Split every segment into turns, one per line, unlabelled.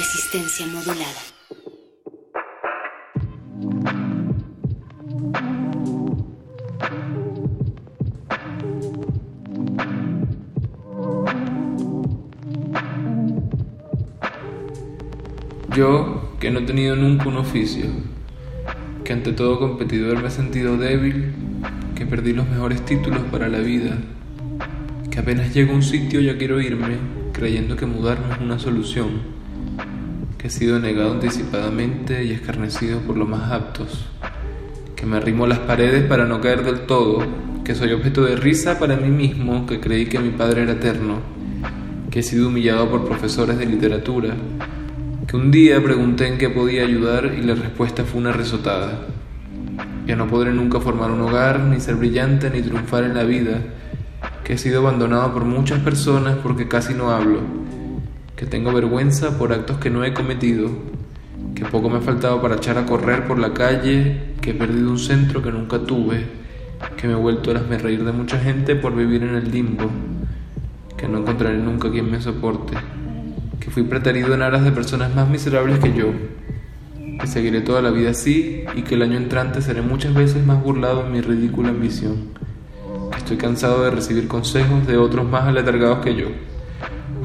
Resistencia modulada.
Yo, que no he tenido nunca un oficio, que ante todo competidor me he sentido débil, que perdí los mejores títulos para la vida, que apenas llego a un sitio ya quiero irme, creyendo que mudarme es una solución que he sido negado anticipadamente y escarnecido por los más aptos, que me arrimo a las paredes para no caer del todo, que soy objeto de risa para mí mismo, que creí que mi padre era eterno, que he sido humillado por profesores de literatura, que un día pregunté en qué podía ayudar y la respuesta fue una risotada. Que no podré nunca formar un hogar, ni ser brillante, ni triunfar en la vida, que he sido abandonado por muchas personas porque casi no hablo, que tengo vergüenza por actos que no he cometido, que poco me ha faltado para echar a correr por la calle, que he perdido un centro que nunca tuve, que me he vuelto a reír de mucha gente por vivir en el limbo, que no encontraré nunca quien me soporte, que fui preterido en aras de personas más miserables que yo, que seguiré toda la vida así y que el año entrante seré muchas veces más burlado en mi ridícula ambición, estoy cansado de recibir consejos de otros más aletargados que yo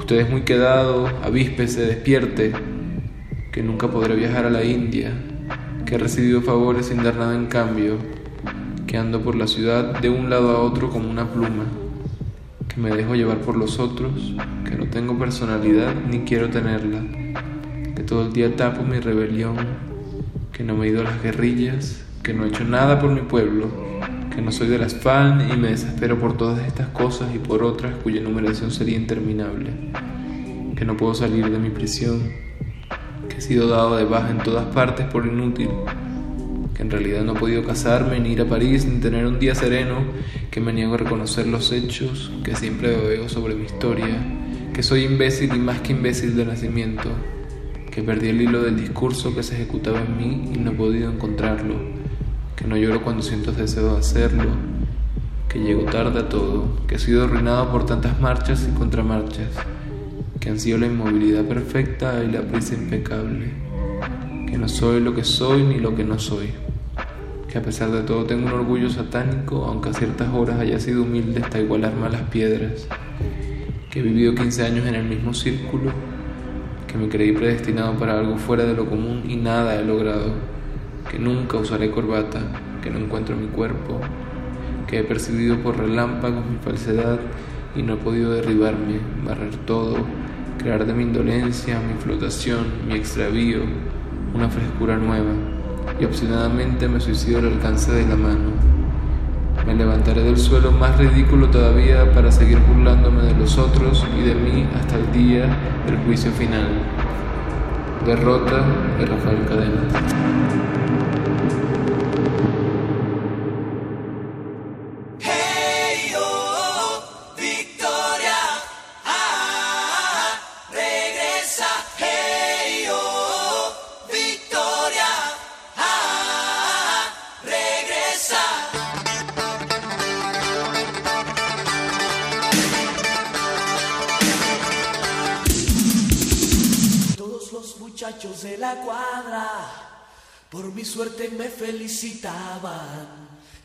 Usted es muy quedado, avíspese, despierte, que nunca podré viajar a la India, que he recibido favores sin dar nada en cambio, que ando por la ciudad de un lado a otro como una pluma, que me dejo llevar por los otros, que no tengo personalidad ni quiero tenerla, que todo el día tapo mi rebelión, que no me he ido a las guerrillas, que no he hecho nada por mi pueblo, que no soy de las FAN y me desespero por todas estas cosas y por otras cuya enumeración sería interminable, que no puedo salir de mi prisión, que he sido dado de baja en todas partes por inútil, que en realidad no he podido casarme, ni ir a París, ni tener un día sereno, que me niego a reconocer los hechos, que siempre veo sobre mi historia, que soy imbécil y más que imbécil de nacimiento, que perdí el hilo del discurso que se ejecutaba en mí y no he podido encontrarlo que no lloro cuando siento deseo de hacerlo, que llego tarde a todo, que he sido arruinado por tantas marchas y contramarchas, que han sido la inmovilidad perfecta y la prisa impecable, que no soy lo que soy ni lo que no soy, que a pesar de todo tengo un orgullo satánico, aunque a ciertas horas haya sido humilde hasta igualarme a las piedras, que he vivido 15 años en el mismo círculo, que me creí predestinado para algo fuera de lo común y nada he logrado que nunca usaré corbata, que no encuentro mi cuerpo, que he percibido por relámpagos mi falsedad y no he podido derribarme, barrer todo, crear de mi indolencia, mi flotación, mi extravío, una frescura nueva, y obstinadamente me suicido al alcance de la mano. Me levantaré del suelo más ridículo todavía para seguir burlándome de los otros y de mí hasta el día del juicio final. Derrota de Rafael Cadena.
cuadra, por mi suerte me felicitaban.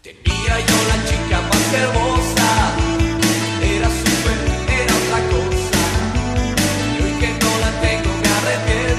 Tenía yo la chica más hermosa, era súper, era otra cosa,
y hoy que no la tengo me arrepiento.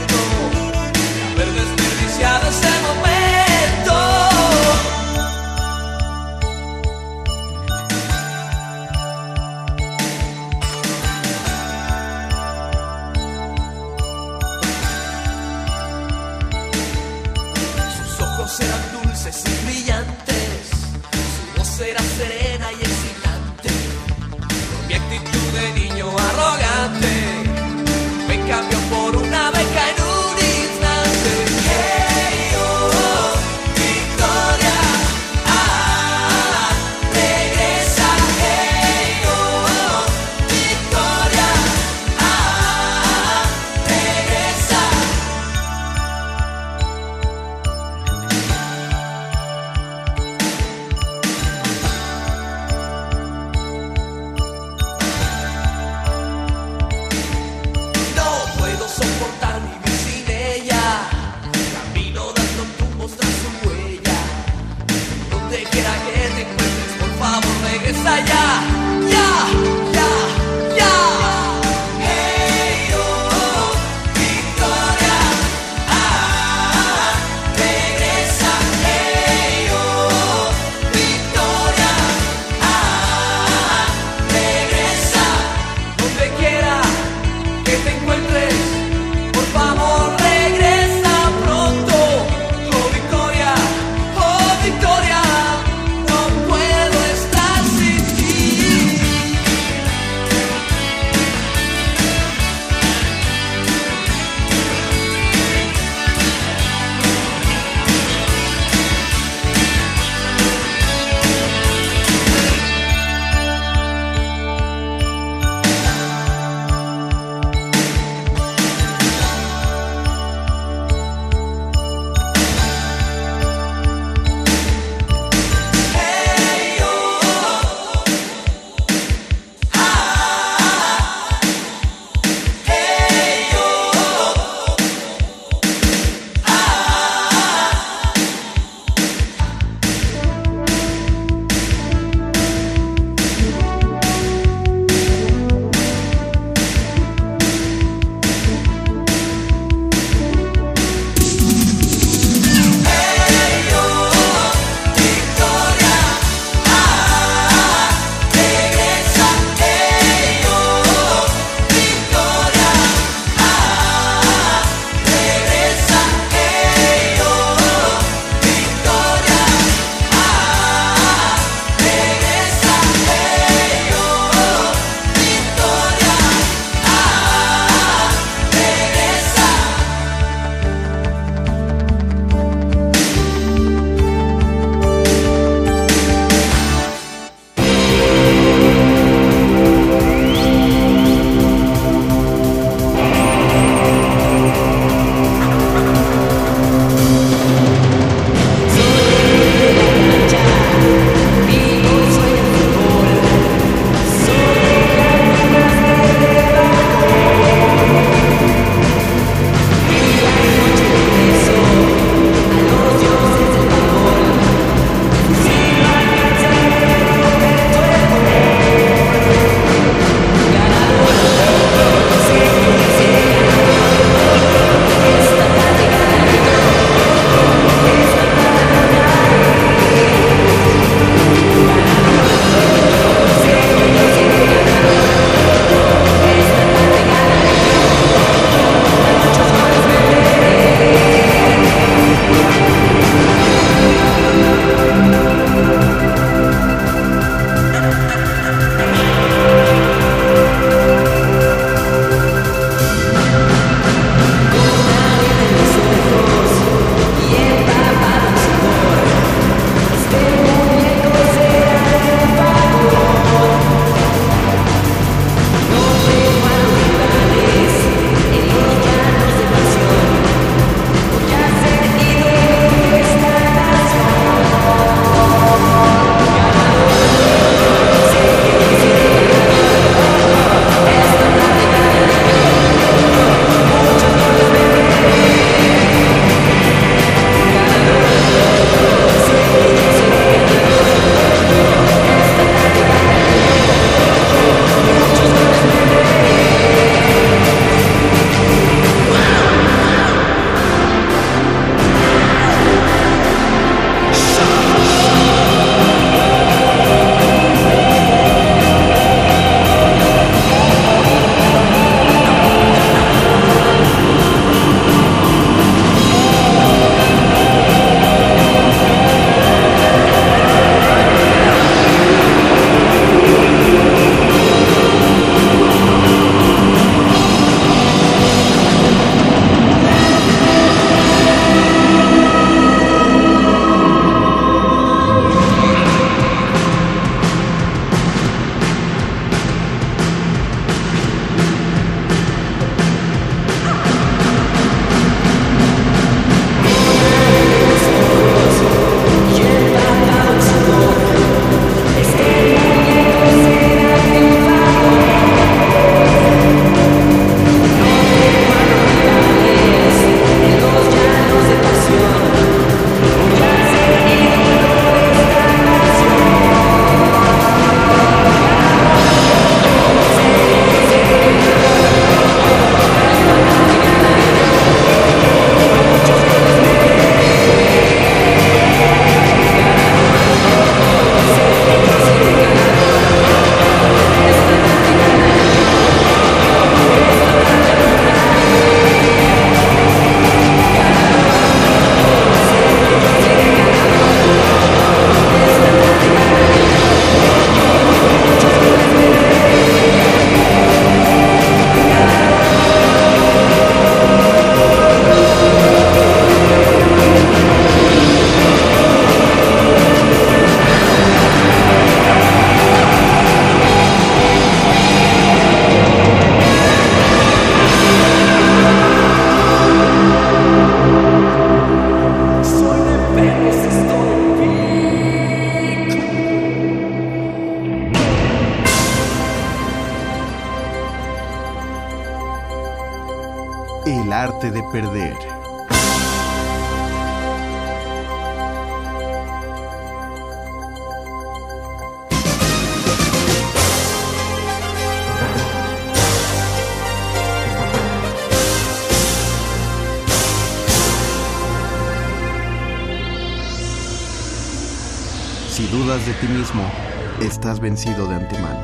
Vencido de antemano.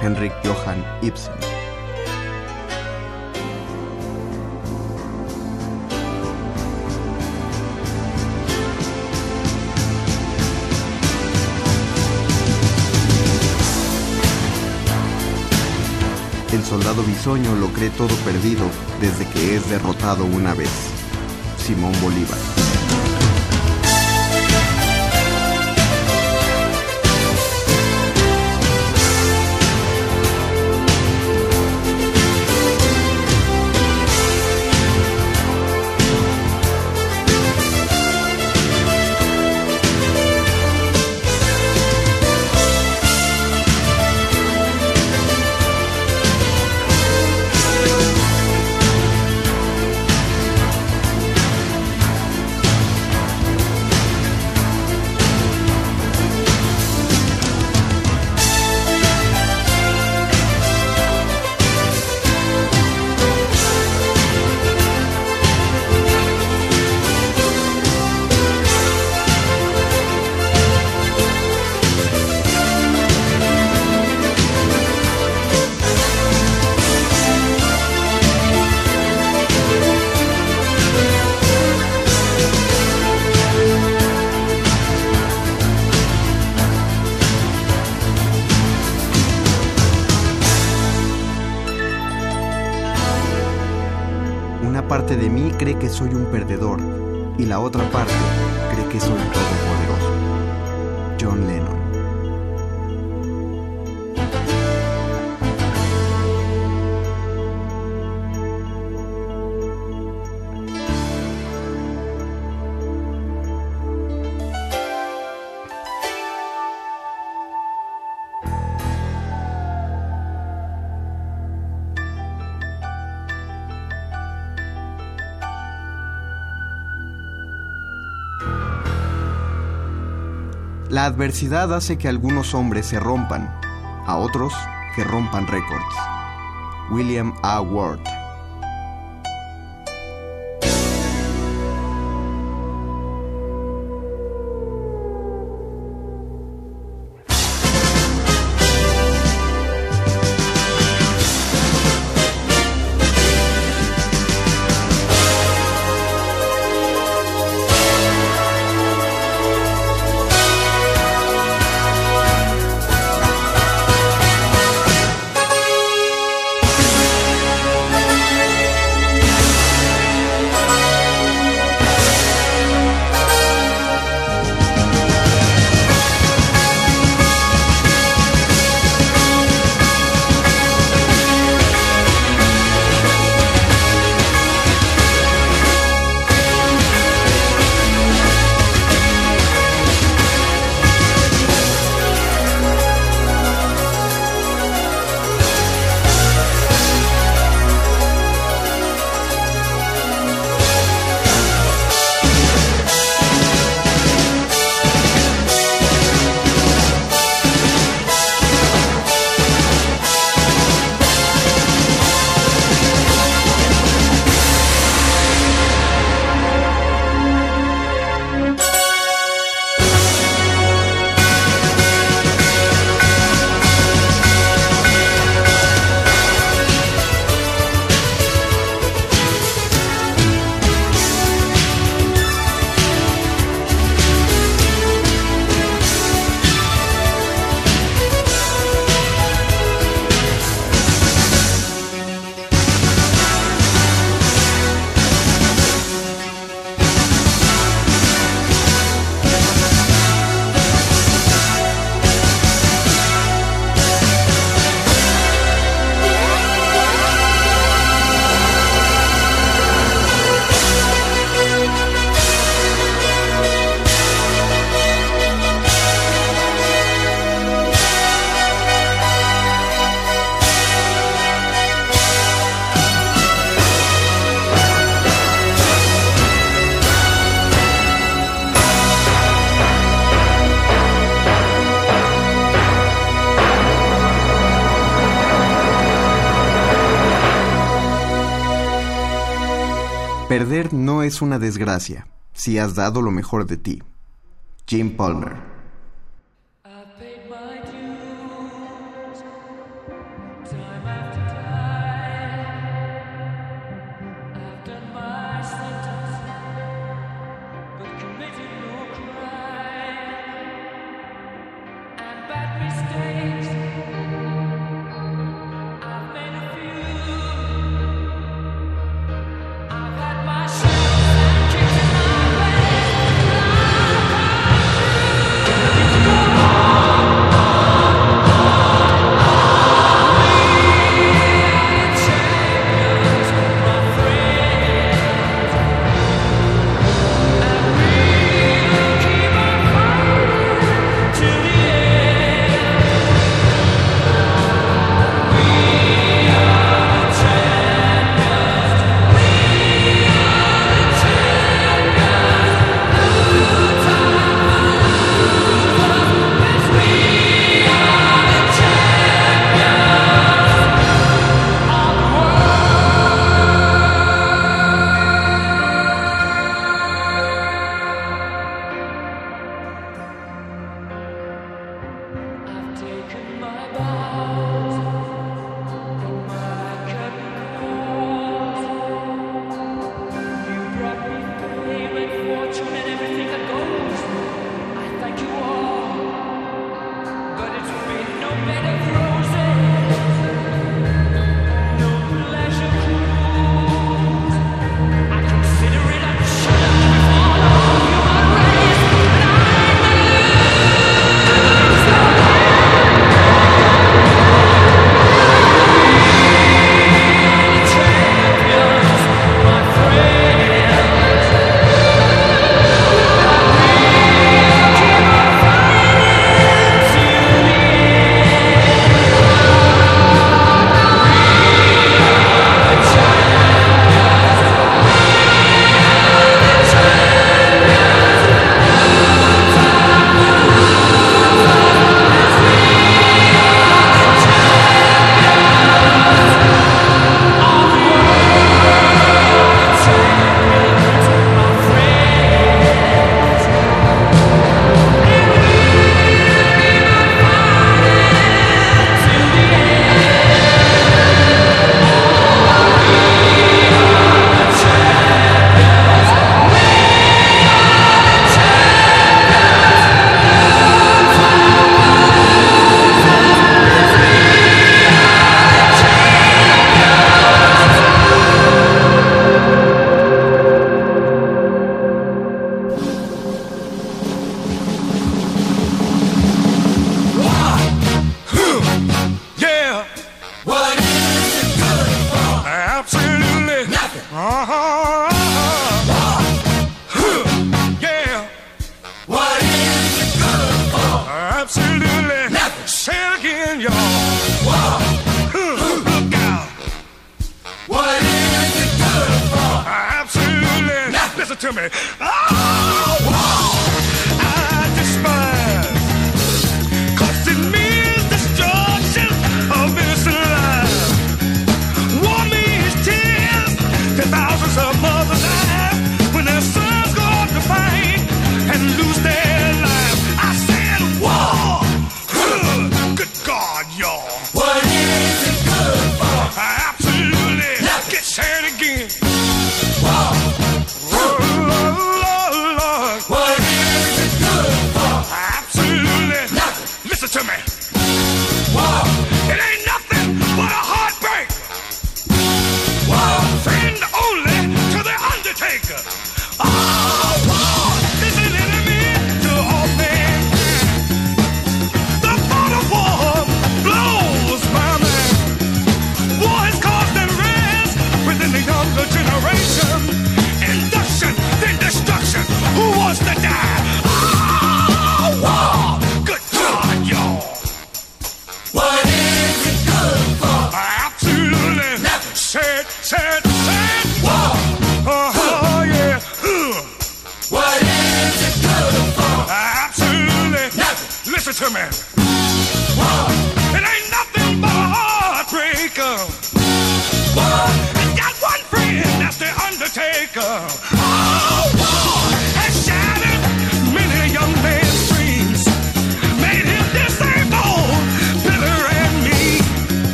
Henrik Johann Ibsen. El soldado bisoño lo cree todo perdido desde que es derrotado una vez. Simón Bolívar. Adversidad hace que algunos hombres se rompan, a otros que rompan récords. William A. Ward.
Es una desgracia si has dado lo mejor de ti. Jim Palmer. to me.
Ah!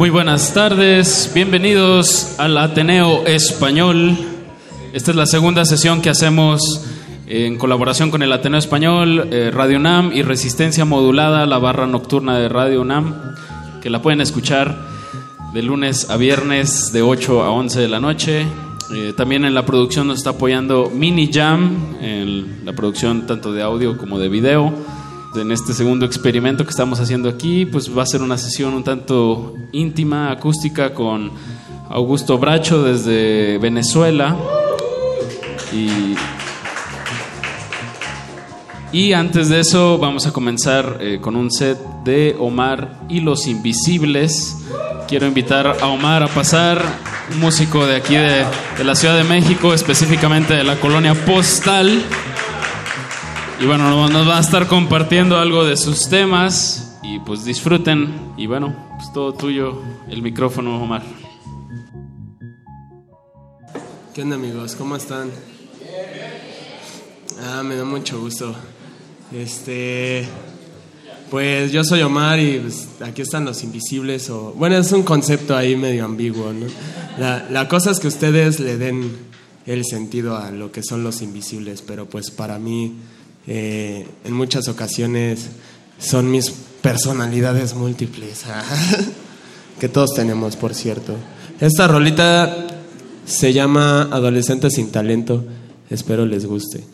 Muy buenas tardes, bienvenidos al Ateneo Español. Esta es la segunda sesión que hacemos en colaboración con el Ateneo Español, eh, Radio UNAM y Resistencia Modulada, la barra nocturna de Radio UNAM, que la pueden escuchar de lunes a viernes de 8 a 11 de la noche. Eh, también en la producción nos está apoyando Mini Jam, en la producción tanto de audio como de video en este segundo experimento que estamos haciendo aquí, pues va a ser una sesión un tanto íntima, acústica, con Augusto Bracho desde Venezuela. Y, antes de eso vamos a comenzar eh, con un set de Omar y los Invisibles. Quiero invitar a Omar a pasar, un músico de aquí de, de la Ciudad de México, específicamente de la colonia Postal. Y bueno, nos va a estar compartiendo algo de sus temas y pues disfruten. Y bueno, pues todo tuyo, el micrófono, Omar.
¿Qué onda amigos? ¿Cómo están? Ah, me da mucho gusto. Este, pues yo soy Omar y pues, aquí están los invisibles o bueno es un concepto ahí medio ambiguo, ¿no? La, la cosa es que ustedes le den el sentido a lo que son los invisibles, pero pues para mí eh, en muchas ocasiones son mis personalidades múltiples que todos tenemos, por cierto. Esta rolita se llama Adolescente sin talento. Espero les guste.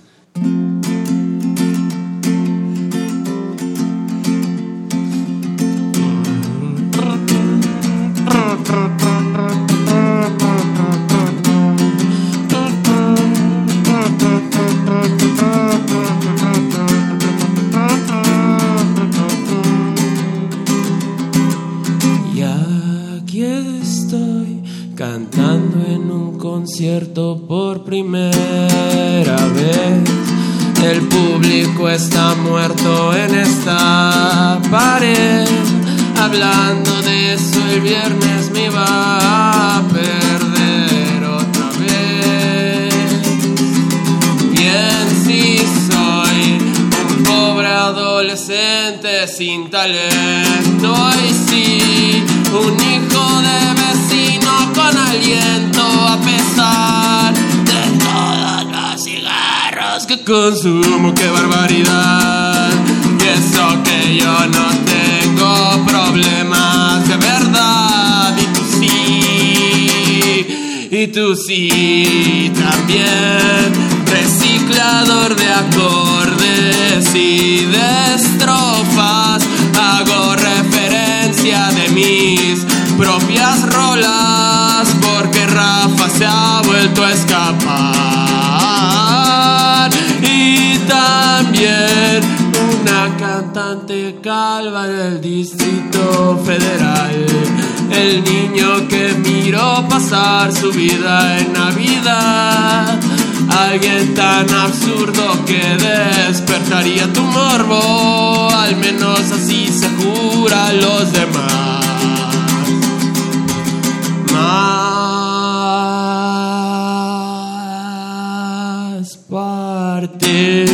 Consumo. ¡Qué barbaridad! Y eso que yo no tengo problemas de verdad. Y tú sí, y tú sí El niño que miró pasar su vida en Navidad. Alguien tan absurdo que despertaría tu morbo. Al menos así se jura los demás. Más parte.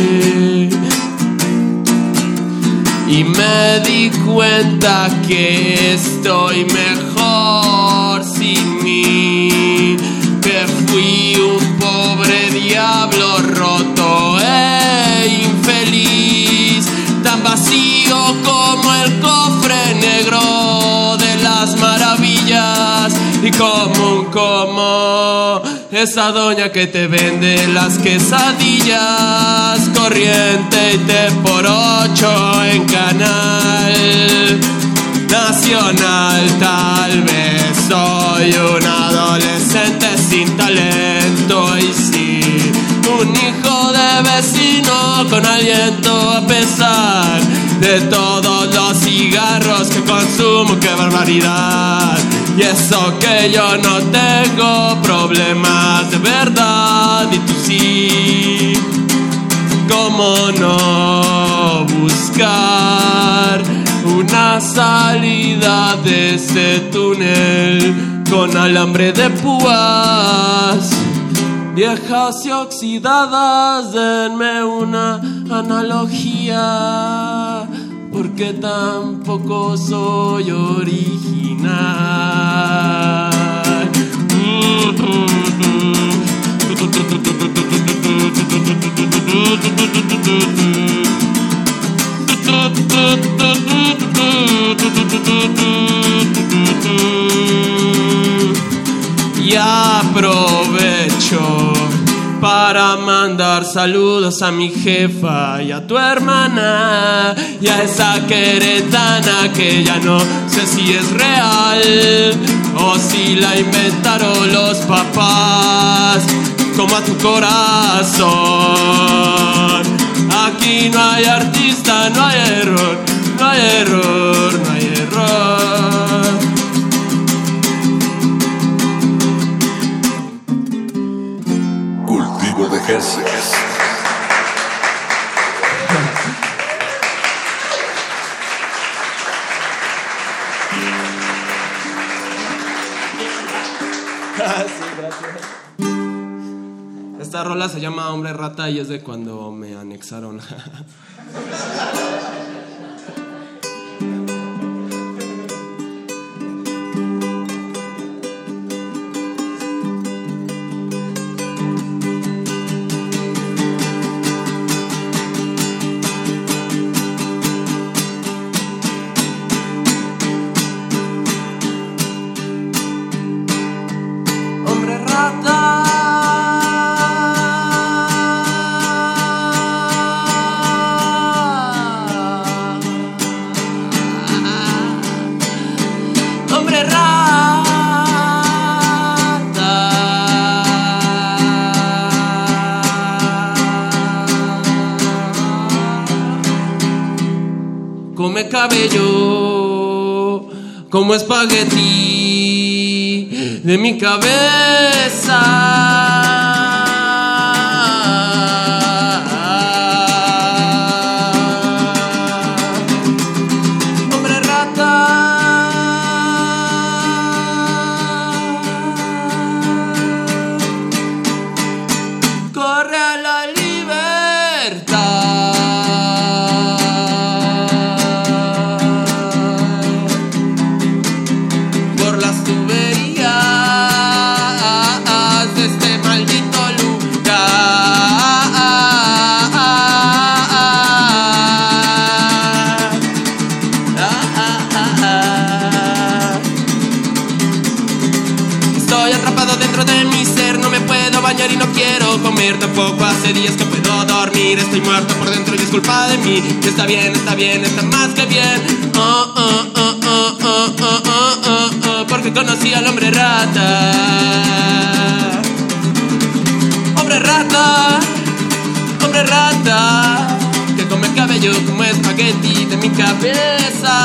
Y me di cuenta que estoy mejor esa doña que te vende las quesadillas. Corriente y te por ocho en canal. Nací profesional, tal vez soy un adolescente sin talento y sí, un hijo de vecino con aliento a pesar de todos los cigarros que consumo, qué barbaridad. Y eso que yo no tengo problemas de verdad y tú sí. ¿Cómo no buscar una salida de ese túnel con alambre de púas? Viejas y oxidadas, denme una analogía, porque tampoco soy original. night. Ya aprovecho para mandar saludos a mi jefa y a tu hermana y a esa queretana que ya no sé si es real o si la inventaron los papás como a tu corazón. Aquí no hay artista, no hay error, no hay error, no hay error. Esta rola se llama Hombre Rata y es de cuando me anexaron. espagueti de mi cabeza. Culpa de mí. Y está bien, está bien, está más que bien. Oh, oh, oh, oh, oh, oh, oh, oh, oh, porque conocí al hombre rata. Hombre rata, hombre rata, que come cabello como espagueti de mi cabeza.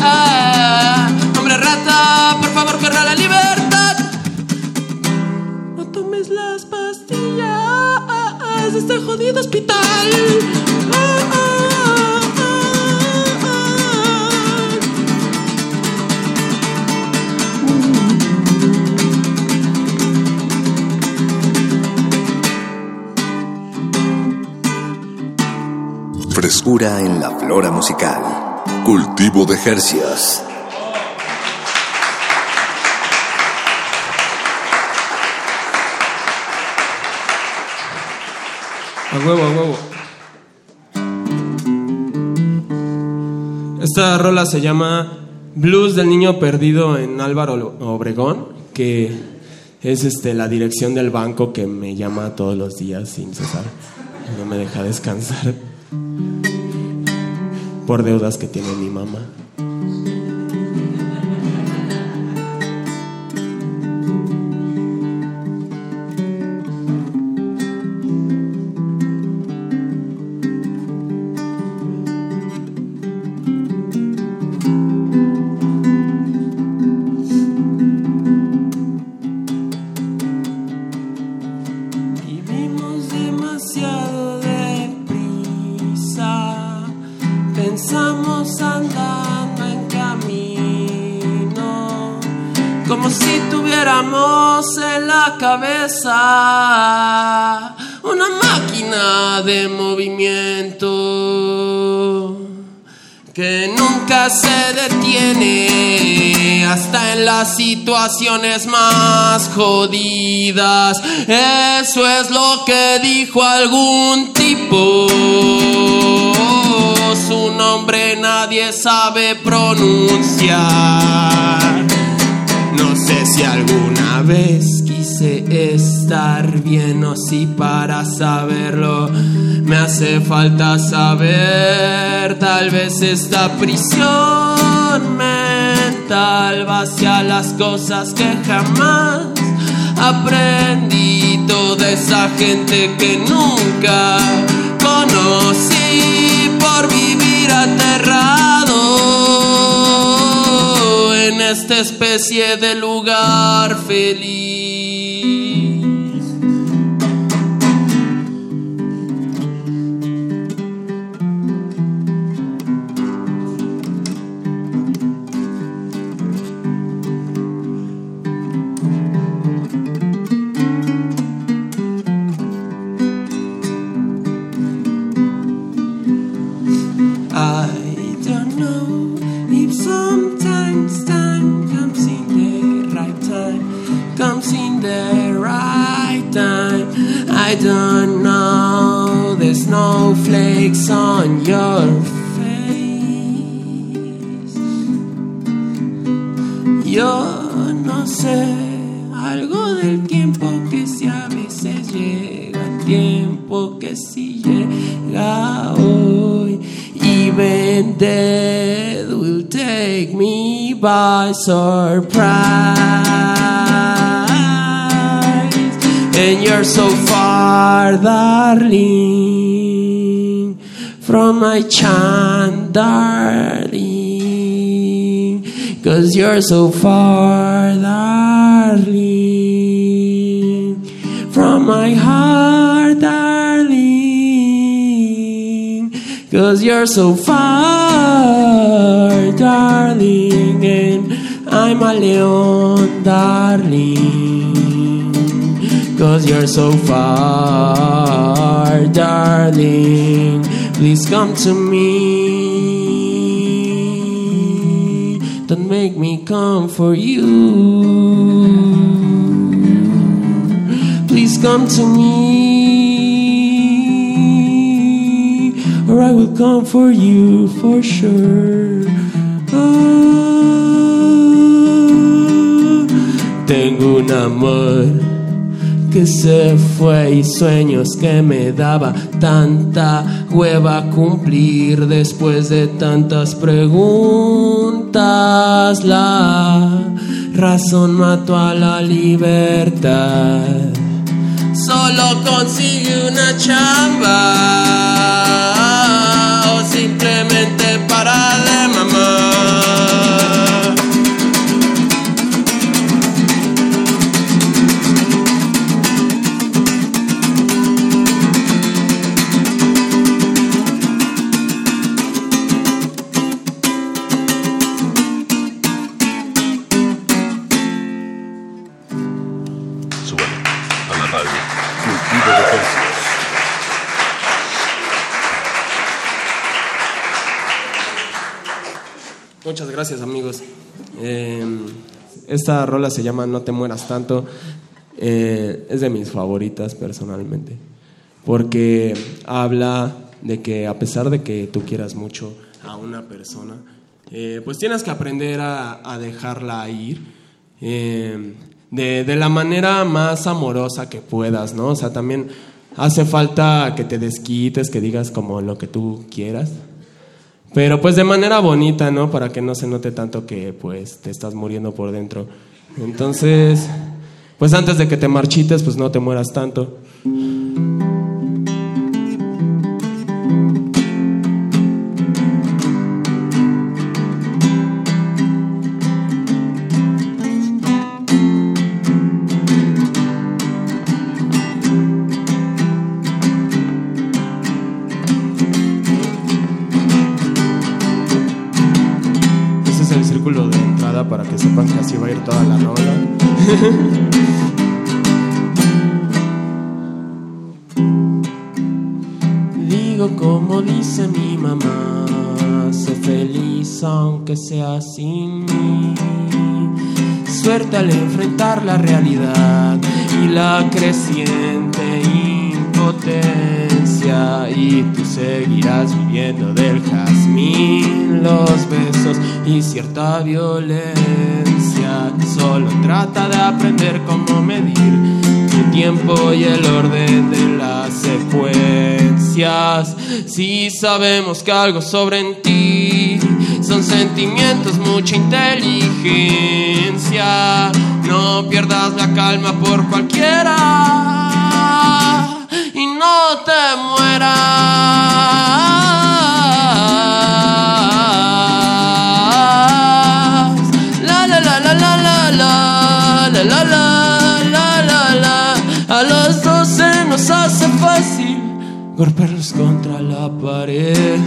Ah, hombre rata, por favor, corre a la libertad. hospital.
Frescura en la flora musical. Cultivo de
Hercios. Huevo, huevo. Esta rola se llama Blues del Niño Perdido en Álvaro Obregón, que es este, la dirección del banco que me llama todos los días sin cesar. No me deja descansar por deudas que tiene mi mamá. Situaciones más jodidas. Eso es lo que dijo algún tipo. Su nombre nadie sabe pronunciar. No sé si alguna vez quise estar bien o si para saberlo me hace falta saber. Tal vez esta prisión mental vacía las cosas que jamás aprendí. Toda esa gente que nunca conocí por vivir aterrado en esta especie de lugar feliz. By surprise. And you're so far, darling, from my chant, darling. Cause you're so far, darling, from my heart, darling. Cause you're so far, darling, and I'm a leon, darling. Cause you're so far, darling. Please come to me. Don't make me come for you. Please come to me, I will come for you for sure. Ah, tengo un amor que se fue y sueños que me daba tanta hueva cumplir después de tantas preguntas. La razón mató a la libertad. Solo consigue una chamba gracias amigos. Eh, esta rola se llama No te mueras tanto. Eh, es de mis favoritas personalmente. Porque habla de que a pesar de que tú quieras mucho a una persona, eh, pues tienes que aprender a, dejarla ir. eh, de, de la manera más amorosa que puedas, ¿no? O sea, también hace falta que te desquites, que digas como lo que tú quieras. Pero pues de manera bonita, ¿no? Para que no se note tanto que pues te estás muriendo por dentro. Entonces, pues antes de que te marchites, pues no te mueras tanto. Que sepan que así va a ir toda la rola. Digo como dice mi mamá, sé feliz aunque sea sin mí. Suerte al enfrentar la realidad y la creciente impotencia y tú seguirás viviendo del jazmín, los besos y cierta violencia. Solo trata de aprender cómo medir tu tiempo y el orden de las secuencias. Si sabemos que algo sobre ti son sentimientos, mucha inteligencia. No pierdas la calma por cualquiera te mueras. Golpearlos contra la pared.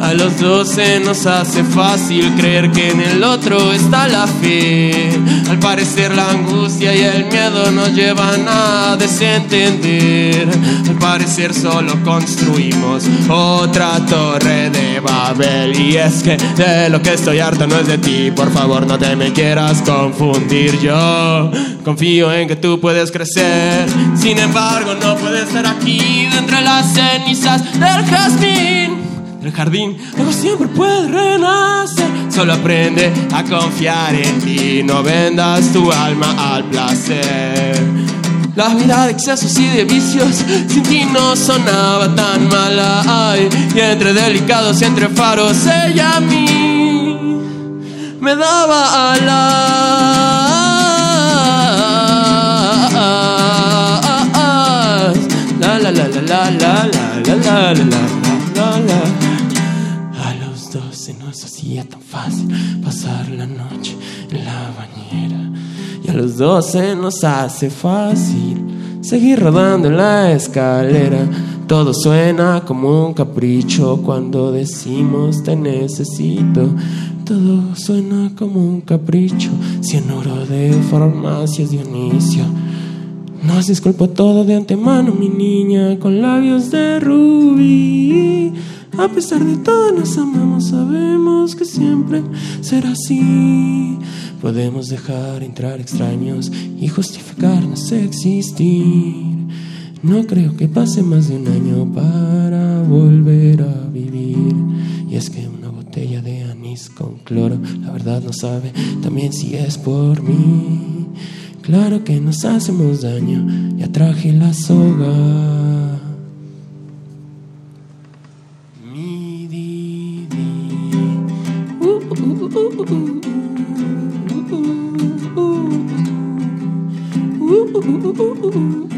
A los dos se nos hace fácil creer que en el otro está la fe. Al parecer la angustia y el miedo nos llevan a desentender. Al parecer solo construimos otra torre de Babel. Y es que de lo que estoy harto no es de ti. Por favor no te me quieras confundir. Yo confío en que tú puedes crecer. Sin embargo no puedes estar aquí entre las cenizas del jazmín del jardín, luego siempre puede renacer. Solo aprende a confiar en ti, no vendas tu alma al placer. La vida de excesos y de vicios sin ti no sonaba tan mala. Ay, y entre delicados y entre faros, ella a mí me daba alas. La. A los dos se nos hacía tan fácil pasar la noche en la bañera. Y a los dos se nos hace fácil seguir rodando en la escalera. Todo suena como un capricho cuando decimos te necesito. Todo suena como un capricho, cianuro de farmacias Dionisio. Nos disculpo todo de antemano, mi niña, con labios de rubí. A pesar de todo, nos amamos, sabemos que siempre será así. Podemos dejar entrar extraños y justificarnos existir. No creo que pase más de un año para volver a vivir. Y es que una botella de anís con cloro, la verdad no sabe también si es por mí. Claro que nos hacemos daño, ya traje la soga. Mi di, di. Uh, uh, uh, uh, uh. Uh, uh,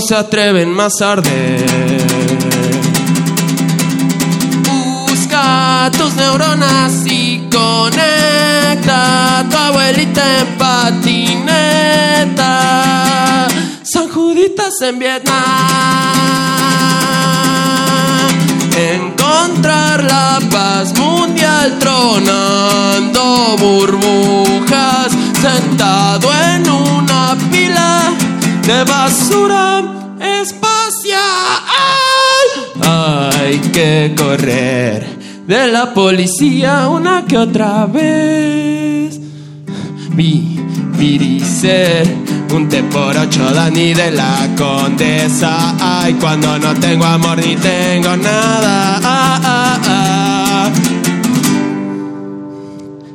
Se atreven más a arder. Busca tus neuronas y conecta tu abuelita en patineta. San Juditas en Vietnam. Encontrar la paz mundial tronando burbujas, sentado en una pila de basura espacial. Hay que correr de la policía una que otra vez. Vivir y ser un té por ocho Dani de la condesa. Ay, cuando no tengo amor ni tengo nada. Ah.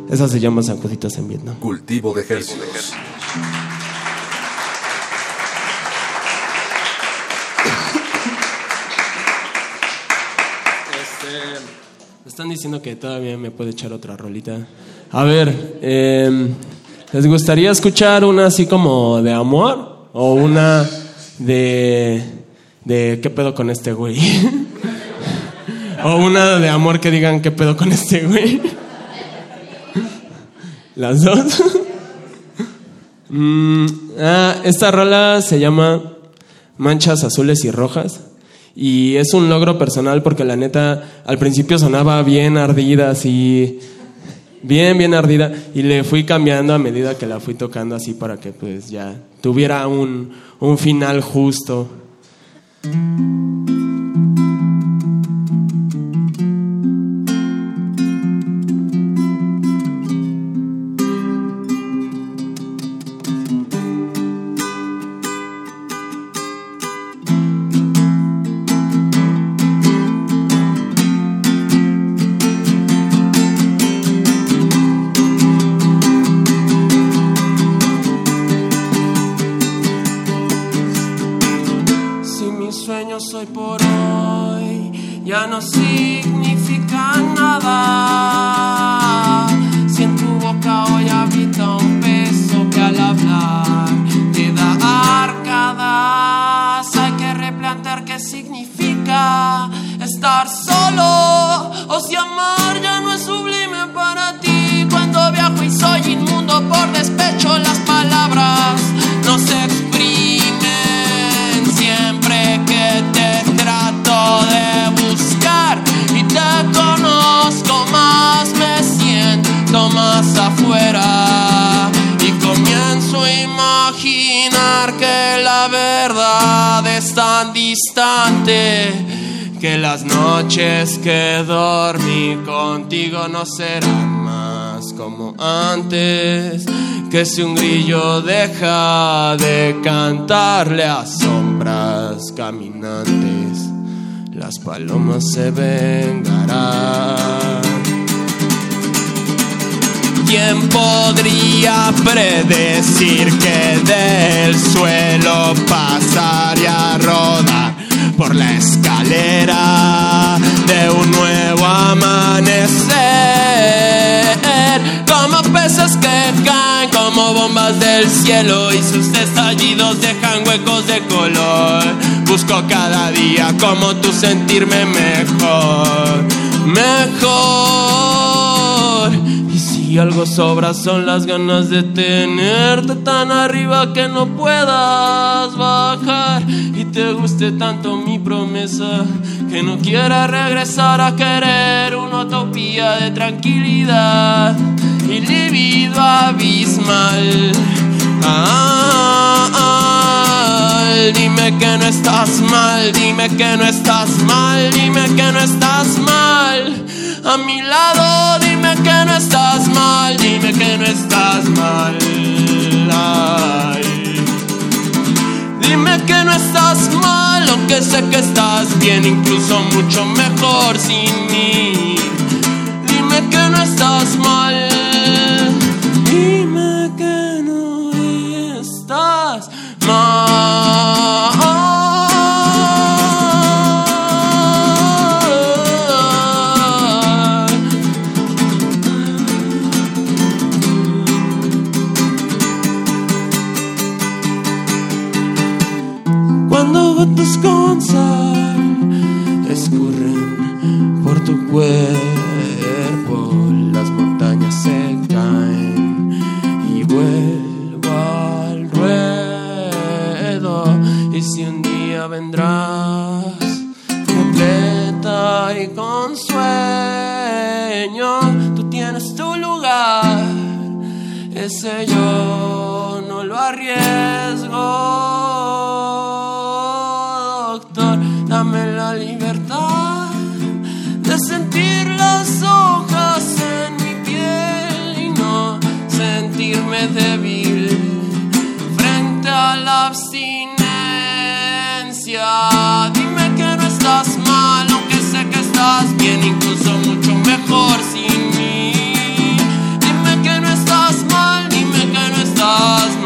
Esa se llama San Juditas en Vietnam.
Cultivo de Jercias.
Este, Este, me están diciendo que todavía me puede echar otra rolita. A ver, eh, ¿les gustaría escuchar una así como de amor? ¿O una de, de qué pedo con este güey? ¿O una de amor que digan qué pedo con este güey? ¿Las dos? Mm, ah, esta rola se llama Manchas Azules y Rojas. Y es un logro personal porque la neta al principio sonaba bien ardida, así. Bien, bien ardida. Y le fui cambiando a medida que la fui tocando así para que pues ya tuviera un, un final justo. Las noches que dormí contigo no serán más como antes que si un grillo deja de cantarle a sombras caminantes, las palomas se vengarán. ¿Quién podría predecir que del suelo pasaría a rodar por la escalera de un nuevo amanecer? Como peces que caen como bombas del cielo y sus estallidos dejan huecos de color. Busco cada día como tú sentirme mejor, mejor. Si algo sobra son las ganas de tenerte tan arriba que no puedas bajar y te guste tanto mi promesa que no quieras regresar a querer una utopía de tranquilidad y libido abismal. Ah, dime que no estás mal, dime que no estás mal, dime que no estás mal. A mi lado, dime que no estás mal, dime que no estás mal. Dime que no estás mal, aunque sé que estás bien, incluso mucho mejor sin mí. Dime que no estás mal. Cuando gotas con sal escurren por tu cuerpo, las montañas se caen y vuelvo al ruedo. Y si un día vendrás completa y con sueño, tú tienes tu lugar. Ese yo no lo arriesgo, Dime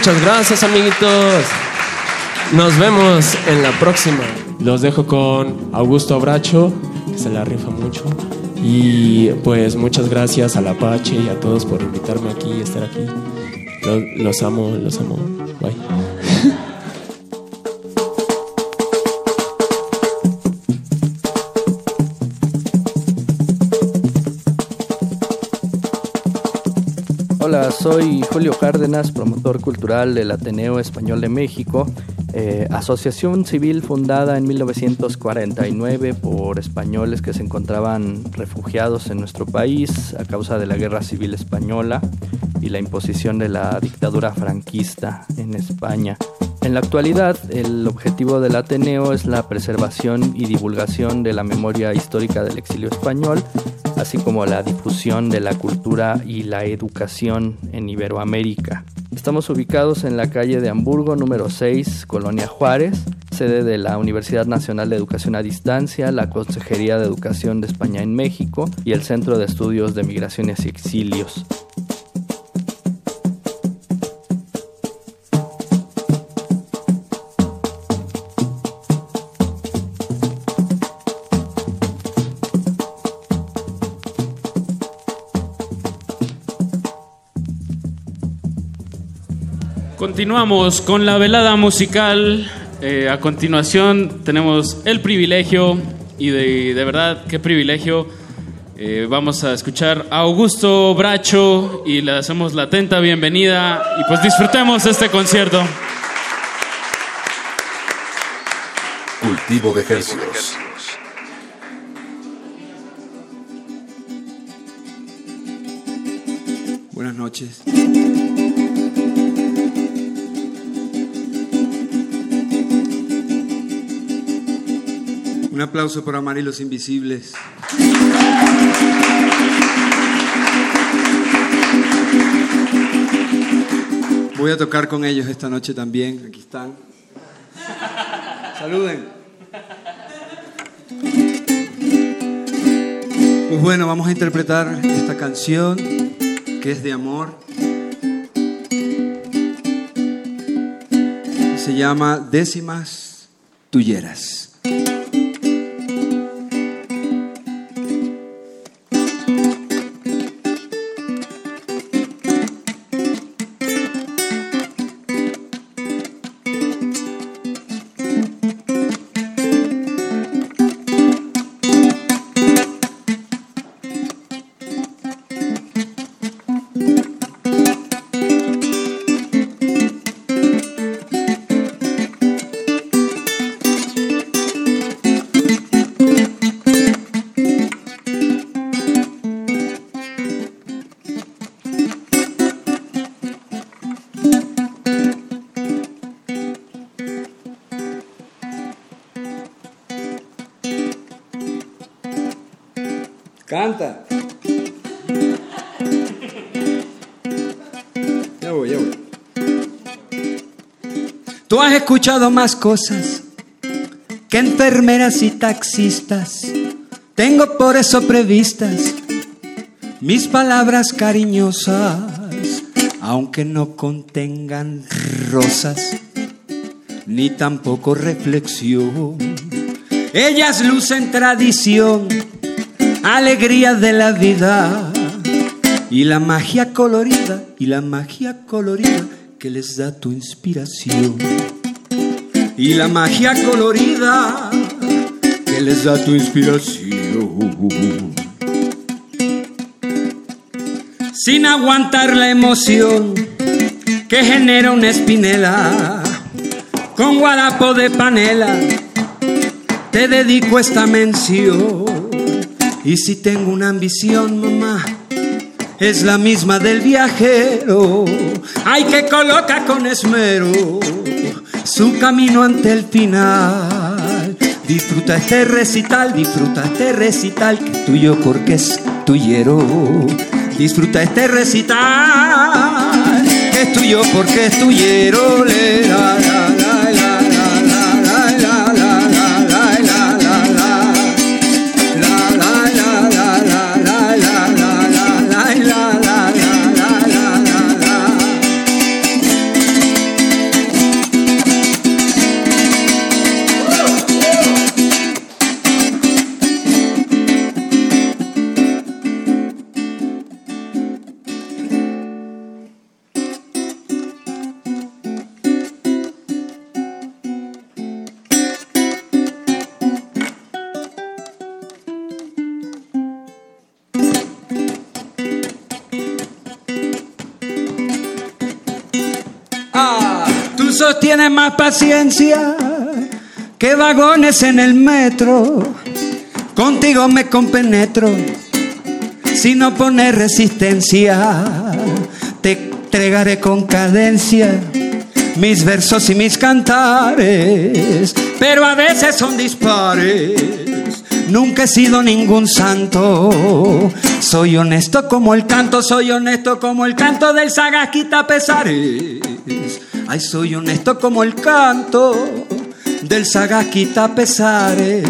Muchas gracias, amiguitos. Nos vemos en la próxima. Los dejo con Augusto Bracho, que se la rifa mucho. Y pues muchas gracias al Apache y a todos por invitarme aquí y estar aquí. Los amo, los amo. Bye.
Soy Julio Cárdenas, promotor cultural del Ateneo Español de México, eh, asociación civil fundada en 1949 por españoles que se encontraban refugiados en nuestro país a causa de la Guerra Civil Española y la imposición de la dictadura franquista en España. En la actualidad, el objetivo del Ateneo es la preservación y divulgación de la memoria histórica del exilio español, así como la difusión de la cultura y la educación en Iberoamérica. Estamos ubicados en la calle de Hamburgo número 6, Colonia Juárez, sede de la Universidad Nacional de Educación a Distancia, la Consejería de Educación de España en México y el Centro de Estudios de Migraciones y Exilios.
Continuamos con la velada musical. Eh, a continuación tenemos el privilegio, y de, verdad, qué privilegio. Eh, vamos a escuchar a Augusto Bracho y le hacemos la atenta bienvenida y pues disfrutemos este concierto.
Cultivo de ejercicios.
Un aplauso para Amar y los Invisibles. Voy a tocar con ellos esta noche también. Aquí están. Saluden. Pues bueno, vamos a interpretar esta canción que es de amor. Se llama Décimas Tulleras. Escuchado más cosas que enfermeras y taxistas. Tengo por eso previstas mis palabras cariñosas, aunque no contengan rosas ni tampoco reflexión. Ellas lucen tradición alegría de la vida y la magia colorida y la magia colorida que les da tu inspiración y la magia colorida que les da tu inspiración. Sin aguantar la emoción que genera una espinela con guarapo de panela te dedico esta mención. Y si tengo una ambición, mamá, es la misma del viajero. Hay que colocar con esmero su camino ante el final. Disfruta este recital, disfruta este recital que es tuyo porque es tuyero. Disfruta este recital que es tuyo porque es tuyero. Más paciencia que vagones en el metro. Contigo me compenetro si no pones resistencia. Te entregaré con cadencia mis versos y mis cantares, pero a veces son dispares. Nunca he sido ningún santo. Soy honesto como el canto, soy honesto como el canto del Sagasquita Pesares. Ay, soy honesto como el canto del Sagasquita Pesares.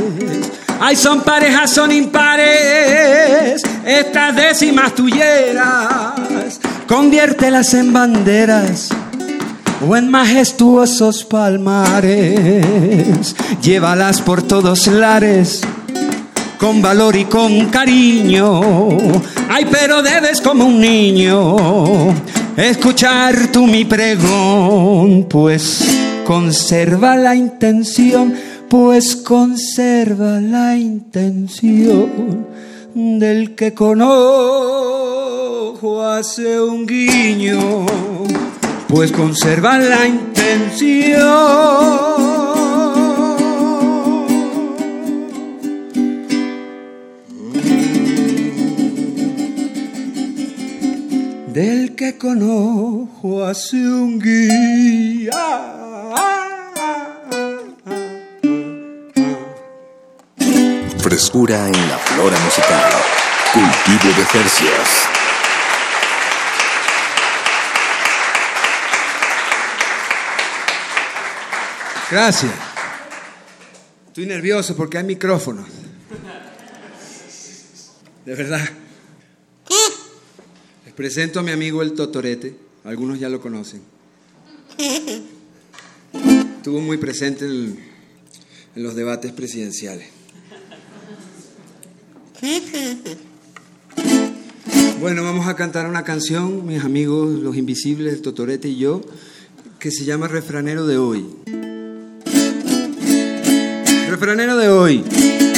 Ay, son parejas, son impares. Estas décimas tulleras, conviértelas en banderas o en majestuosos palmares. Llévalas por todos lares con valor y con cariño. Ay, pero debes como un niño escuchar tú mi pregón, pues conserva la intención, pues conserva la intención del que con ojo hace un guiño, pues conserva la intención. Del que con ojo hace un guía.
Frescura en la flora musical. Cultivo de tercios.
Gracias. Estoy nervioso porque hay micrófono. De verdad. Presento a mi amigo el Totorete. Algunos ya lo conocen. Estuvo muy presente en, en los debates presidenciales. Bueno, vamos a cantar una canción, mis amigos los invisibles, el Totorete y yo, que se llama Refranero de hoy. Refranero de hoy.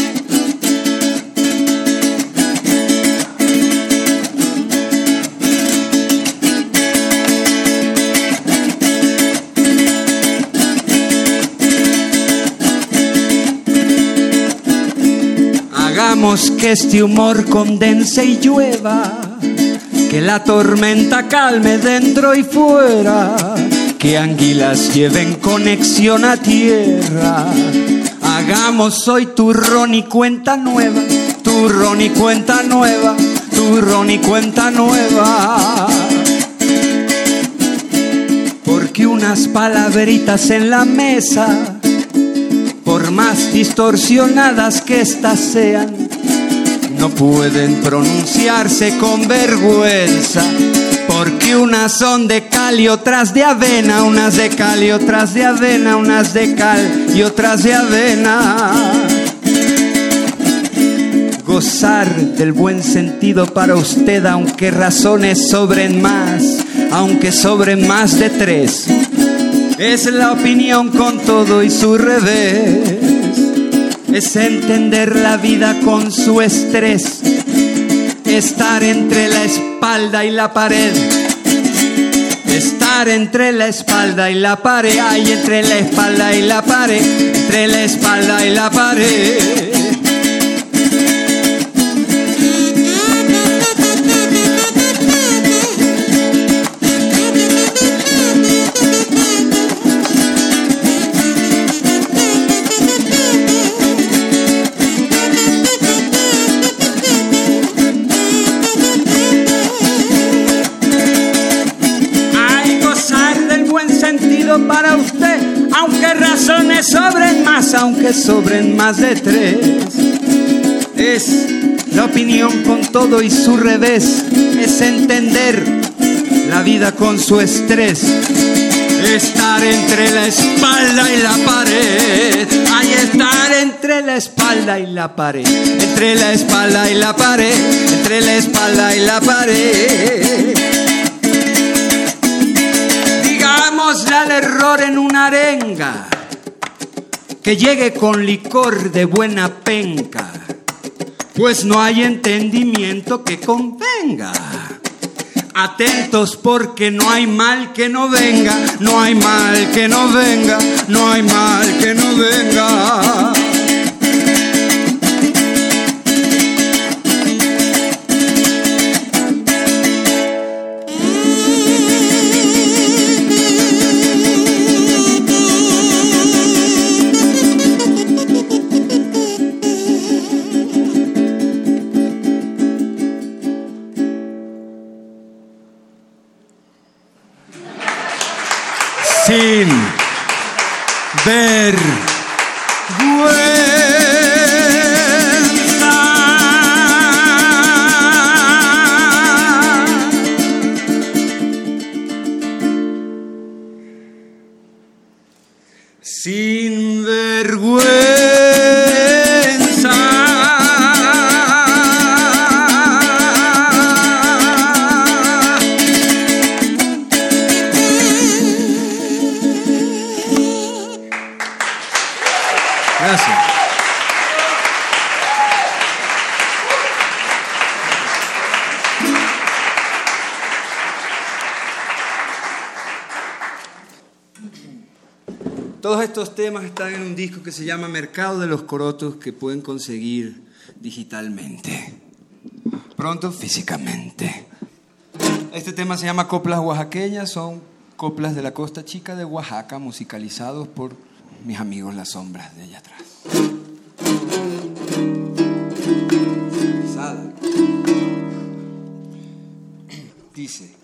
Que este humor condense y llueva, que la tormenta calme dentro y fuera, que anguilas lleven conexión a tierra. Hagamos hoy turrón y cuenta nueva, turrón y cuenta nueva, turrón y cuenta nueva. Porque unas palabritas en la mesa por más distorsionadas que éstas sean, no pueden pronunciarse con vergüenza, porque unas son de cal y otras de avena, unas de cal y otras de avena, unas de cal y otras de avena. Gozar del buen sentido para usted, aunque razones sobren más, aunque sobren más de tres es la opinión con todo y su revés. Es entender la vida con su estrés. Estar entre la espalda y la pared. Estar entre la espalda y la pared. Hay entre la espalda y la pared. Entre la espalda y la pared. Sobren más de tres. Es la opinión con todo y su revés, es entender la vida con su estrés. Estar entre la espalda y la pared. Hay estar entre la espalda y la pared. Entre la espalda y la pared. Entre la espalda y la pared. Digámosle al error en una arenga. Que llegue con licor de buena penca. Pues no hay entendimiento que convenga. Atentos porque no hay mal que no venga, no hay mal que no venga, no hay mal que no venga. Ver Todos estos temas están en un disco que se llama Mercado de los Corotos que pueden conseguir digitalmente. Pronto físicamente. Este tema se llama Coplas Oaxaqueñas, son coplas de la costa chica de Oaxaca musicalizados por mis amigos Las Sombras de allá atrás. Dice.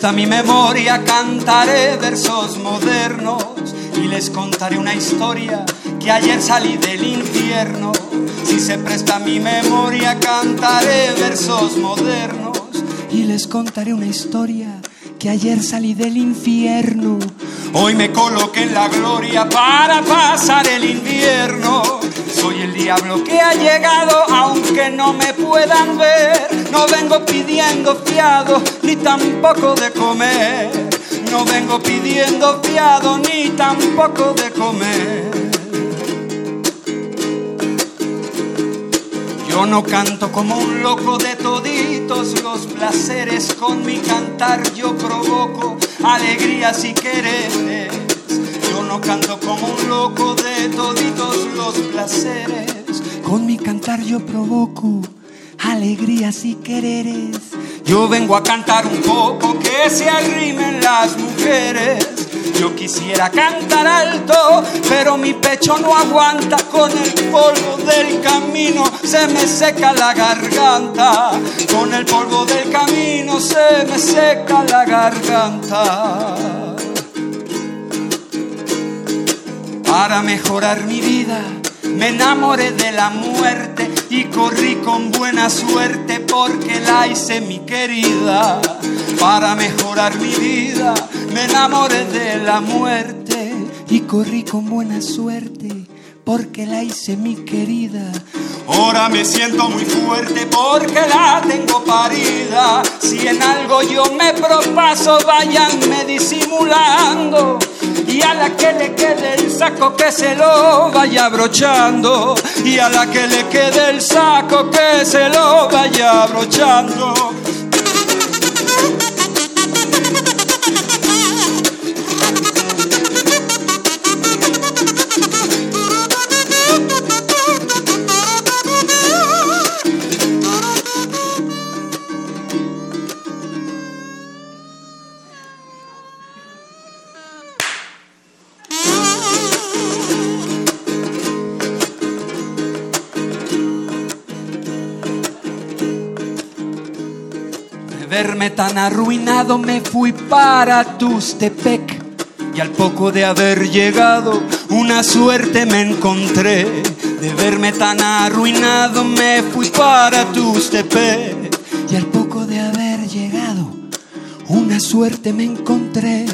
Presta mi memoria, cantaré versos modernos y les contaré una historia que ayer salí del infierno. Si se presta mi memoria, cantaré versos modernos y les contaré una historia que ayer salí del infierno. Hoy me coloqué en la gloria para pasar el invierno. Soy el diablo que ha llegado aunque no me puedan ver. No vengo pidiendo fiado ni tampoco de comer. No vengo pidiendo fiado ni tampoco de comer. Yo no canto como un loco de toditos los placeres, con mi cantar yo provoco alegrías y quereres. Yo no canto como un loco de toditos los placeres, con mi cantar yo provoco alegrías y quereres. Yo vengo a cantar un poco que se arrimen las mujeres. Yo quisiera cantar alto, pero mi pecho no aguanta con el polvo del camino. Se me seca la garganta. Con el polvo del camino se me seca la garganta. Para mejorar mi vida, me enamoré de la muerte y corrí con buena suerte porque la hice mi querida. Para mejorar mi vida, me enamoré de la muerte y corrí con buena suerte porque la hice mi querida. Ahora me siento muy fuerte porque la tengo parida. Si en algo yo me propaso, vayanme disimulando. Y a la que le quede el saco que se lo vaya abrochando. Y a la que le quede el saco que se lo vaya abrochando. Tan arruinado me fui para Tustepec y al poco de haber llegado una suerte me encontré. De verme tan arruinado me fui para Tuxtepec y al poco de haber llegado una suerte me encontré.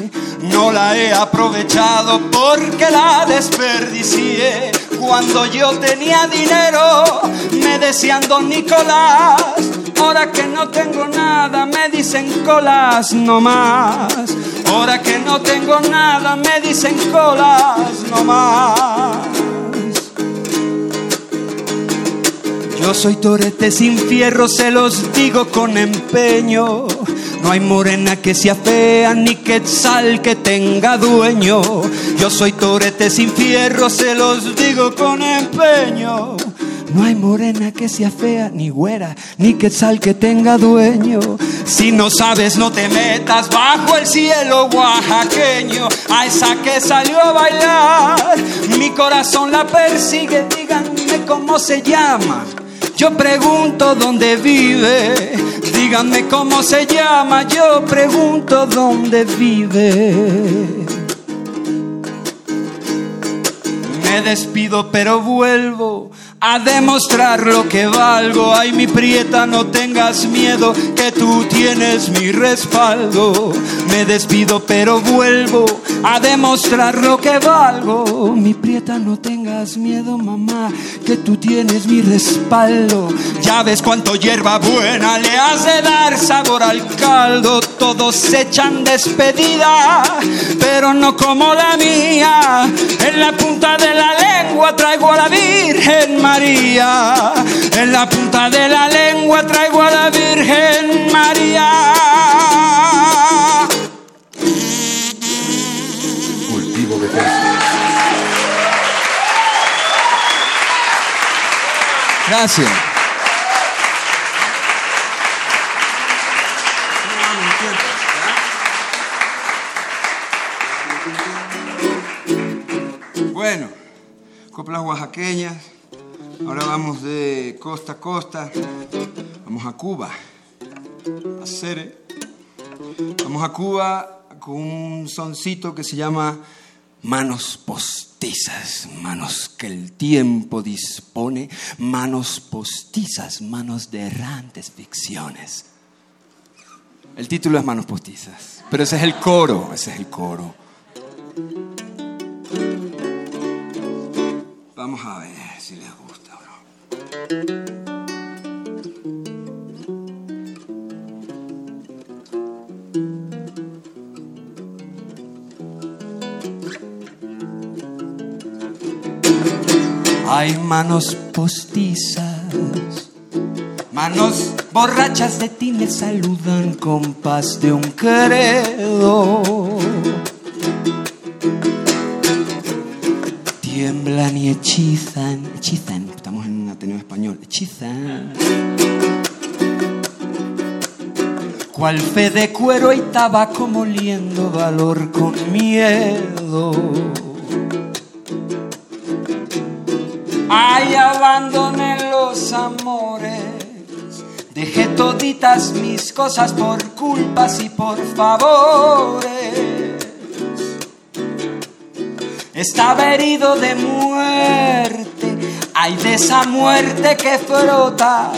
No la he aprovechado porque la desperdicié. Cuando yo tenía dinero me decían Don Nicolás. Ahora que no tengo nada me dicen colas no más. Ahora que no tengo nada me dicen colas no más. Yo soy torete sin fierro, se los digo con empeño. No hay morena que sea fea ni quetzal que tenga dueño. Yo soy torete sin fierro, se los digo con empeño. No hay morena que sea fea, ni güera, ni quetzal que tenga dueño. Si no sabes, no te metas bajo el cielo oaxaqueño. A esa que salió a bailar, mi corazón la persigue. Díganme cómo se llama. Yo pregunto dónde vive. Díganme cómo se llama. Yo pregunto dónde vive. Me despido pero vuelvo a demostrar lo que valgo. Ay, mi prieta, no tengas miedo, que tú tienes mi respaldo. Me despido pero vuelvo a demostrar lo que valgo. Mi prieta, no tengas miedo, mamá, que tú tienes mi respaldo. Ya ves cuánto hierba buena le hace dar sabor al caldo. Todos se echan despedida, pero no como la mía. En la punta de la lengua traigo a la Virgen María. En la punta de la lengua traigo a la Virgen María.
Cultivo de.
Gracias. Bueno, coplas oaxaqueñas. Ahora vamos de costa a costa. Vamos a Cuba. A Cere. Vamos a Cuba con un soncito que se llama Manos postizas, manos que el tiempo dispone, manos postizas, manos de errantes ficciones. El título es Manos postizas, pero ese es el coro, ese es el coro. Vamos a ver si les gusta. Hay manos postizas, manos borrachas de ti me saludan con paz de un credo. Tiemblan y hechizan, hechizan, español, hechizan. Cual fe de cuero y tabaco moliendo valor con miedo. Ay, abandoné los amores. Dejé toditas mis cosas por culpas y por favores. Estaba herido de muerte. Ay, de esa muerte que frota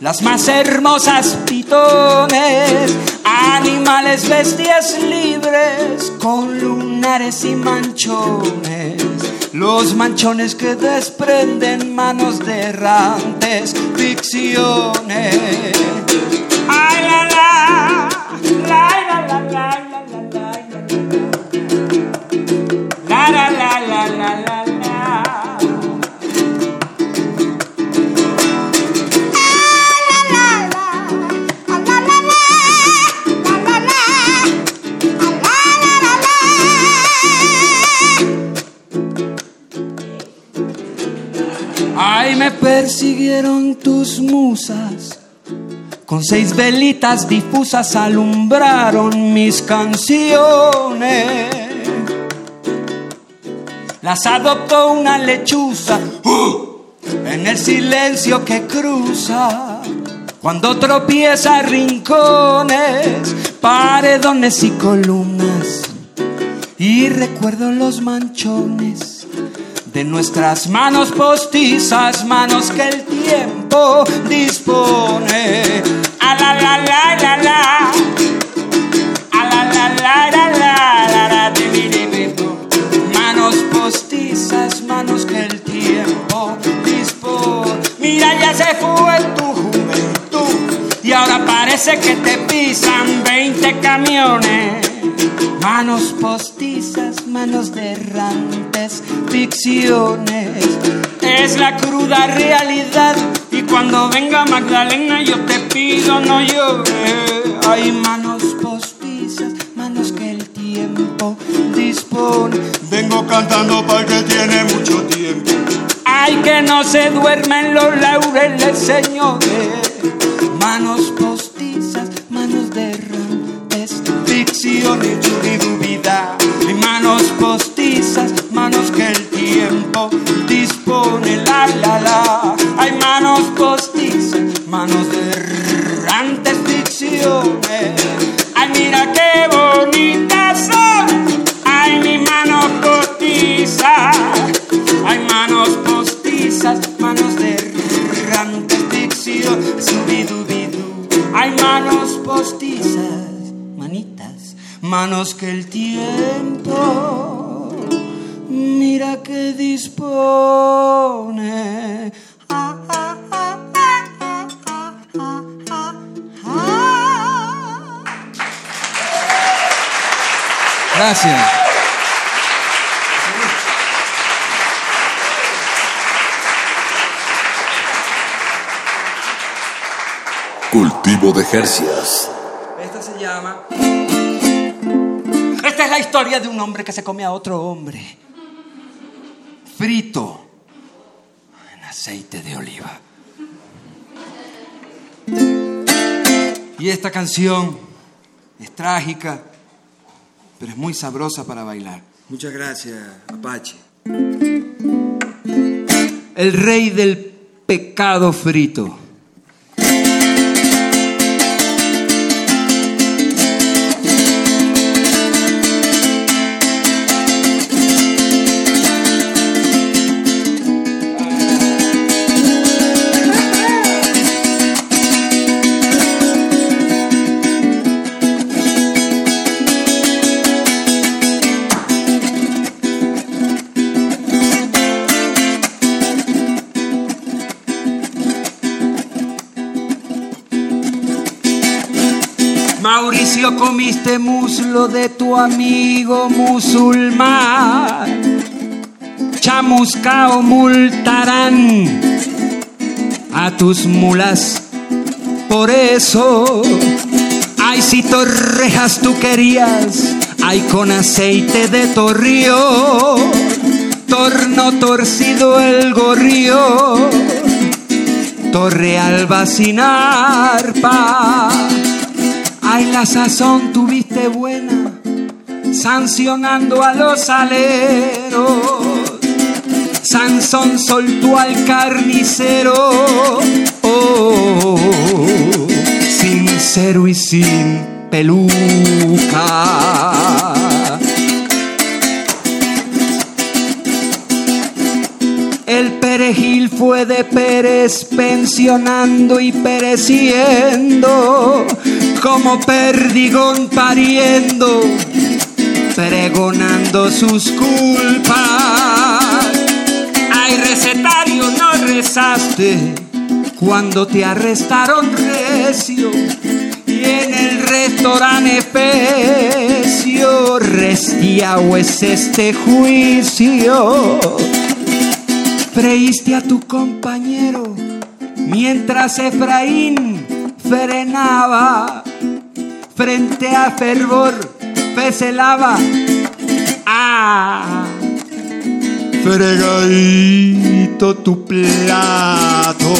las más hermosas pitones. Animales, bestias libres con lunares y manchones. Los manchones que desprenden manos de errantes ficciones. Persiguieron tus musas. Con seis velitas difusas alumbraron mis canciones. Las adoptó una lechuza ¡uh! en el silencio que cruza. Cuando tropieza rincones, paredones y columnas. Y recuerdo los manchones
de nuestras manos postizas, manos que el tiempo dispone. A la la la la la. La la la. Manos postizas, manos que el tiempo dispone. Mira, ya se fue tu juventud y ahora parece que te pisan 20 camiones. Manos postizas, manos derrantes, ficciones. Es la cruda realidad. Y cuando venga Magdalena, yo te pido no llores. Hay manos postizas, manos que el tiempo dispone. Vengo cantando para el que tiene mucho tiempo. Ay, que no se duermen los laureles, señores. Manos postizas, manos derrantes, ficciones. Postizas, manos que el tiempo dispone. La, la, la. Hay manos postizas, manos derrantes, ficciones. Ay, mira qué bonitas son. Ay, mi mano postiza. Hay manos postizas, manos derrantes, ficción. Subidubidu. Hay manos postizas, manos que el tiempo mira que dispone. Ah, ah, ah.
Gracias.
Cultivo de Jercias.
Historia de un hombre que se come a otro hombre. Frito. En aceite de oliva. Y esta canción es trágica, pero es muy sabrosa para bailar. Muchas gracias, Apache. El rey del pecado frito. Comiste muslo de tu amigo musulmán. Chamuscao multarán a tus mulas. Por eso, ay, si torrejas tú querías, ay, con aceite de torrio, torno torcido el gorrio, torre alba sin arpa. Ay, la sazón tuviste buena, sancionando a los aleros. Sansón soltó al carnicero, oh, sincero y sin peluca. El perejil fue de Pérez pensionando y pereciendo, como perdigón pariendo, pregonando sus culpas. Ay, recetario, no rezaste cuando te arrestaron recio y en el restaurante pecio restiao es este juicio. Freíste a tu compañero mientras Efraín frenaba frente a fervor pecelaba. Ah, fregadito tu plato.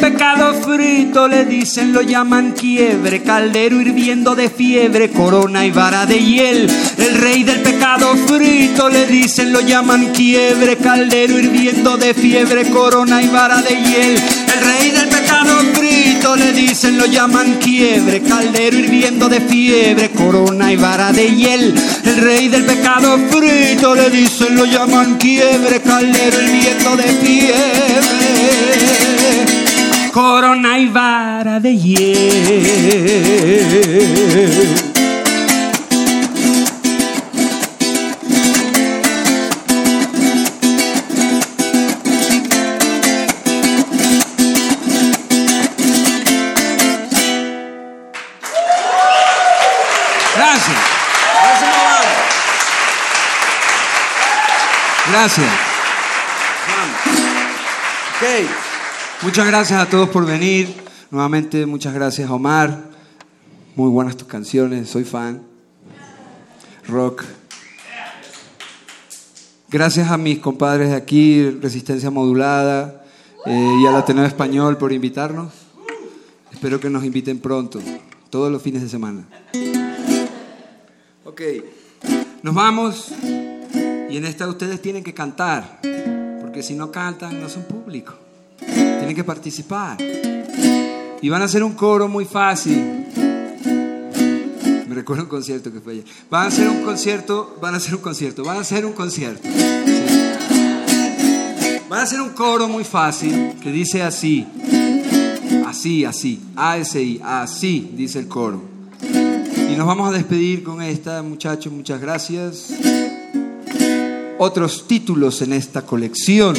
Pecado frito le dicen, lo llaman quiebre, caldero hirviendo de fiebre, corona y vara de hiel. El rey del pecado frito le dicen, lo llaman quiebre, caldero hirviendo de fiebre, corona y vara de hiel. El rey del pecado frito le dicen, lo llaman quiebre, caldero hirviendo de fiebre, corona y vara de hiel. El rey del pecado frito le dicen, lo llaman quiebre, caldero hirviendo de fiebre, corona y vara de hiel.
Gracias. Gracias. Gracias. Ok. Muchas gracias a todos por venir. Nuevamente, muchas gracias, Omar. Muy buenas tus canciones. Soy fan. Rock. Gracias a mis compadres de aquí, Resistencia Modulada, eh, y al Ateneo Español por invitarnos. Espero que nos inviten pronto, todos los fines de semana. Ok, nos vamos y en esta ustedes tienen que cantar, porque si no cantan no son público, tienen que participar. Y van a hacer un coro muy fácil. Me recuerdo un concierto que fue ayer. Van a hacer un concierto, van a hacer un concierto, van a hacer un concierto. Van a hacer un coro muy fácil que dice así, así, así, A-S-I, así dice el coro. Y nos vamos a despedir con esta, muchachos, muchas gracias. Otros títulos en esta colección.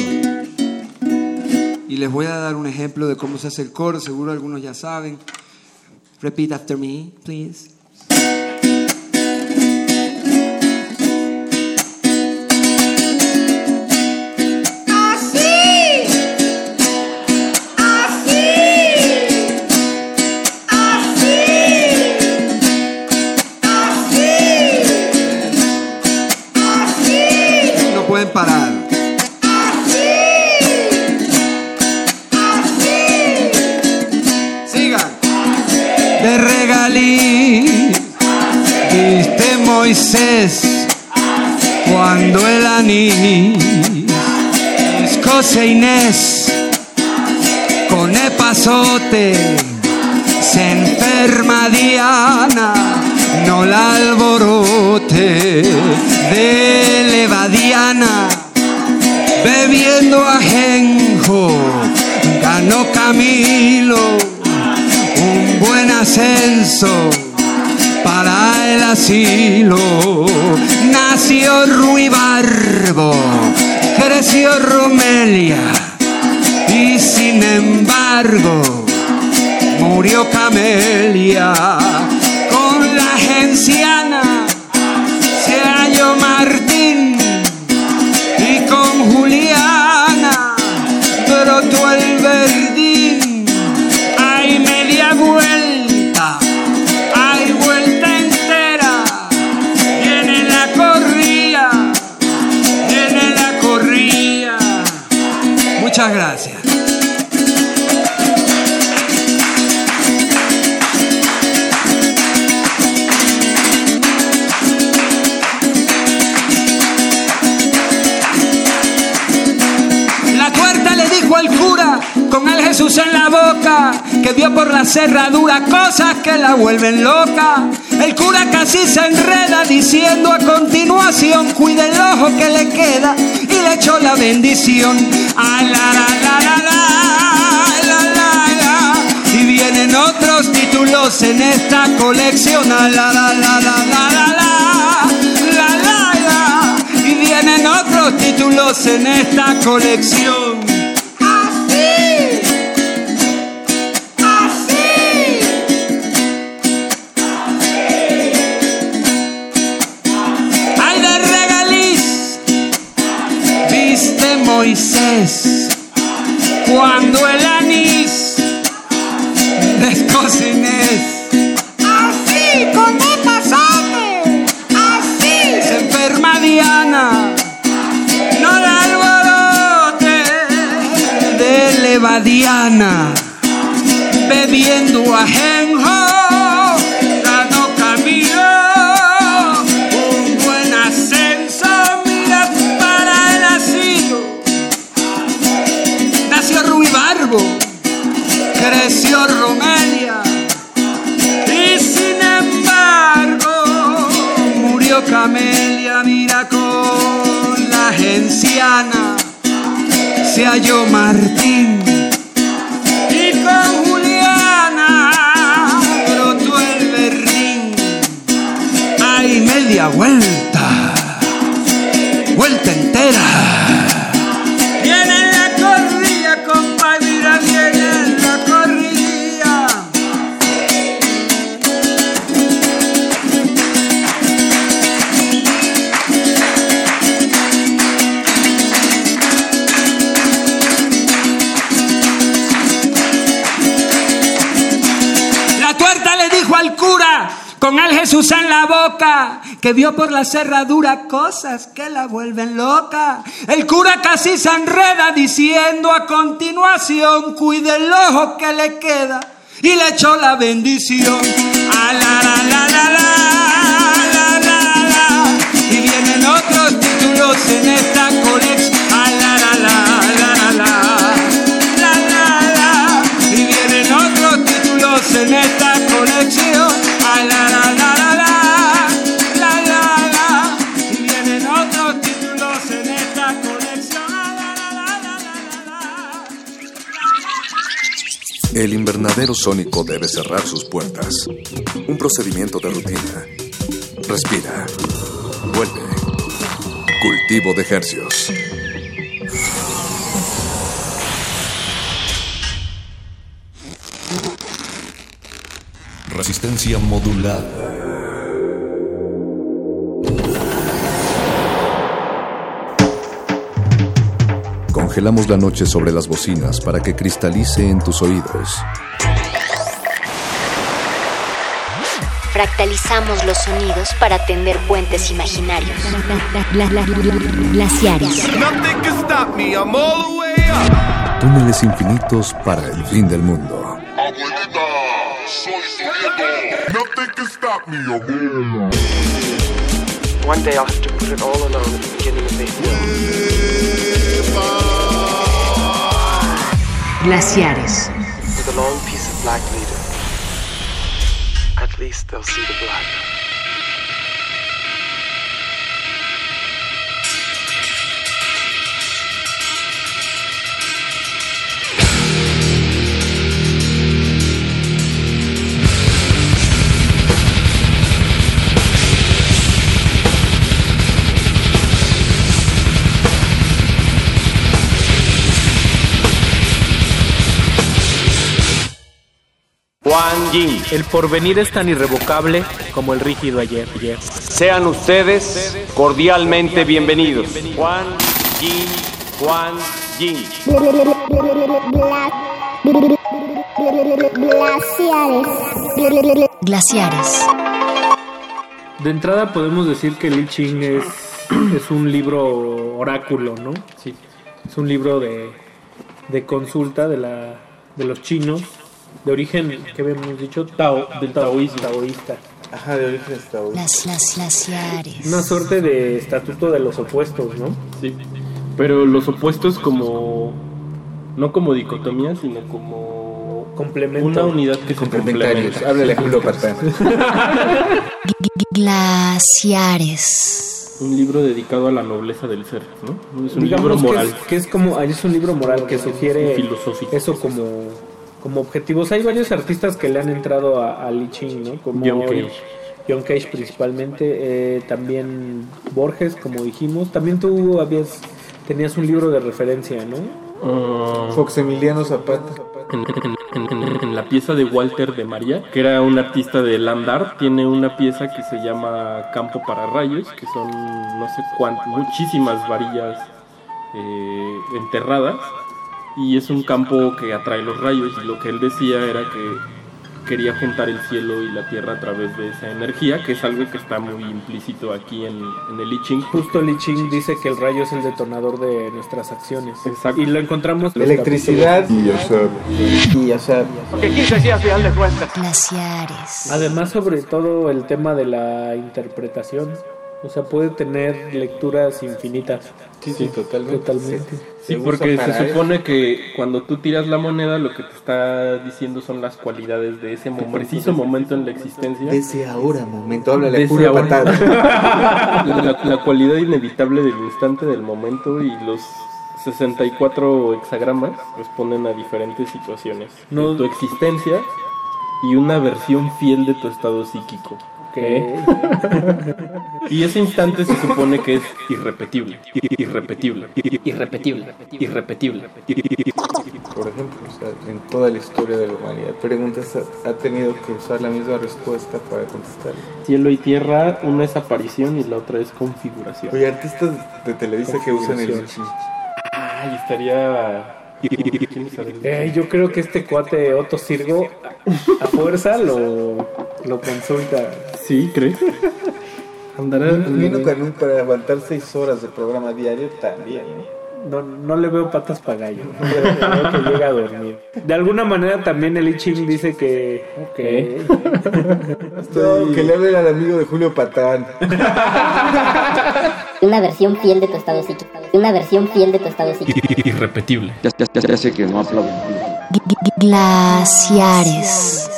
Y les voy a dar un ejemplo de cómo se hace el coro, seguro algunos ya saben. Repeat after me, please. Anís escoce Inés con epazote se enferma Diana no la alborote de levadiana bebiendo ajenjo ganó Camilo un buen ascenso para el asilo. Nació Ruibarbo, creció Romelia y sin embargo murió Camelia. Con la genciana
vio por la cerradura cosas que la vuelven loca. El cura casi se enreda diciendo a continuación, cuide el ojo que le queda y le echó la bendición. A la, la, la, y vienen otros títulos en esta colección. la, la, la, la, la, la, la, y vienen otros títulos en esta colección. Moisés cuando el vio por la cerradura cosas que la vuelven loca. El cura casi se enreda diciendo a continuación, cuide el ojo que le queda. Y le echó la bendición. A la,
El invernadero sónico debe cerrar sus puertas. Un procedimiento de rutina. Respira. Vuelve. Cultivo de ejercios. Resistencia modulada. Congelamos la noche sobre las bocinas para que cristalice en tus oídos.
Fractalizamos los sonidos para tender puentes imaginarios. Glaciares.
Nothing can stop me, I'm all the way up.
Túneles infinitos para el fin del mundo.
Abuelita, soy su nieto. Nothing can stop me, abuela.
One day I'll have to put it all alone at the beginning of the
Glaciares.
With a long piece of black leader. At least they'll see the black.
Juan Yin. El porvenir es tan irrevocable como el rígido ayer. Sean ustedes cordialmente bienvenidos. Juan Yin, Juan Yin.
Glaciares. Glaciares.
De entrada podemos decir que el I Ching es, es un libro oráculo, ¿no? Sí. Es un libro de, de consulta de, la, de los chinos, de origen, ¿qué habíamos dicho? Tao, del taoísmo. taoísta.
Ajá, de origen taoísta.
Las, las glaciares.
Una suerte de estatuto de los opuestos, ¿no?
Sí. Pero los opuestos como. No como dicotomía, sino como.
Complemento.
Una unidad que se
Complementarios.
complementa.
Háblale a Julio Patán.
Glaciares.
Un libro dedicado a la nobleza del ser, ¿no? Es un
Digamos
libro
que
moral.
es, que es como es un libro moral que sugiere
Filosófico.
eso como como objetivos. Hay varios artistas que le han entrado a, a Li Ching, ¿no? Como
John Cage.
John Cage principalmente, eh, también Borges, como dijimos. También tú habías tenías un libro de referencia, ¿no?
Ah,
Fox Emiliano Zapata.
en, en- en- en la pieza de Walter de María, que era un artista de land art, tiene una pieza que se llama Campo para Rayos, que son no sé cuántas, muchísimas varillas eh, enterradas, y es un campo que atrae los rayos, y lo que él decía era que quería juntar el cielo y la tierra a través de esa energía, que es algo que está muy implícito aquí en, en el I Ching.
Justo Li Ching dice que el rayo es el detonador de nuestras acciones.
Exacto.
Y lo encontramos en
Electricidad y Yasab. Y Yasab.
Porque quise decir al final de cuentas.
Glaciares.
Además, sobre todo el tema de la interpretación. O sea, puede tener lecturas infinitas.
Sí, sí, totalmente.
Totalmente.
Se
Sí, porque se
eso.
supone que cuando tú tiras la moneda, lo que te está diciendo son las cualidades de ese mo- preciso momento en la existencia.
De ese ahora momento, háblale
De
a
ese
Julio
ahora.
Patada.
la, la cualidad inevitable del instante del momento y los 64 hexagramas responden a diferentes situaciones
No-
de tu existencia y una versión fiel de tu estado psíquico. ¿Ok? y ese instante se supone que es irrepetible, irrepetible, irrepetible, irrepetible.
Por ejemplo, o sea, en toda la historia de la humanidad, preguntas ha, tenido que usar la misma respuesta para contestar.
Cielo y tierra, una es aparición y la otra es configuración.
Oye, artistas de Televisa que usan el.
Ay, estaría... ¿Quién estaría?
Eh, yo creo que este cuate Otto Sirgo a fuerza lo, lo consulta.
Sí, ¿crees? Andará...
Vino con un para aguantar seis horas de programa diario también, ¿no?
No, no le veo patas para gallo. Creo que llega a dormir. De alguna manera también el I Ching dice que.
No, que le hable al amigo de Julio Patán.
Una versión fiel de tu estado psíquico. Una versión fiel de tu estado psíquico.
Irrepetible.
Ya, ya, ya, ya sé que no aplauden.
Glaciares.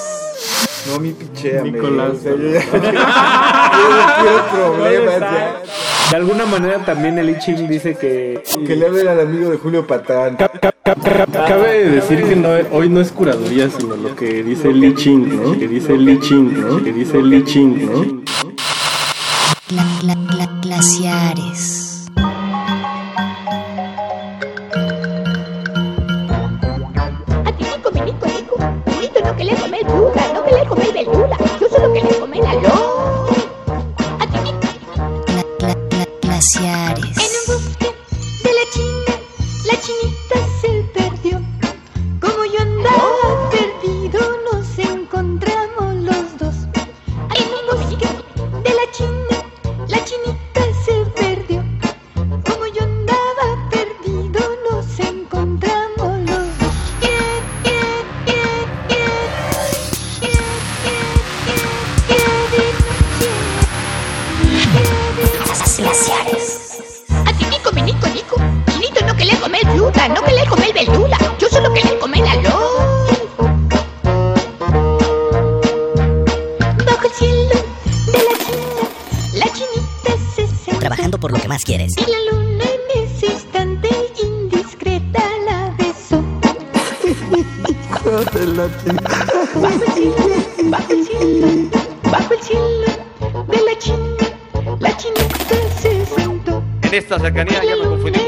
No, mi pichea,
Nicolás.
O sea, yo, ya- yo no quiero problemas ya.
De alguna manera también el I Ching dice que.
Que le hable al amigo de Julio Patán.
Cabe decir que no, hoy no es curaduría, sino lo que dice Li Ching, ¿no? Que dice Li Ching, ¿no? Que dice Li Ching, ¿no?
Gla- gla- gla- glaciares.
Nico, mi Nico, Nico. Nico, no que le come el Yo solo que le come el arroz.
Gla- gla- gla- glaciares.
Bajo el cielo, bajo el cielo, bajo el cielo de la China, la chinita se sentó.
En esta cercanía ya me confundí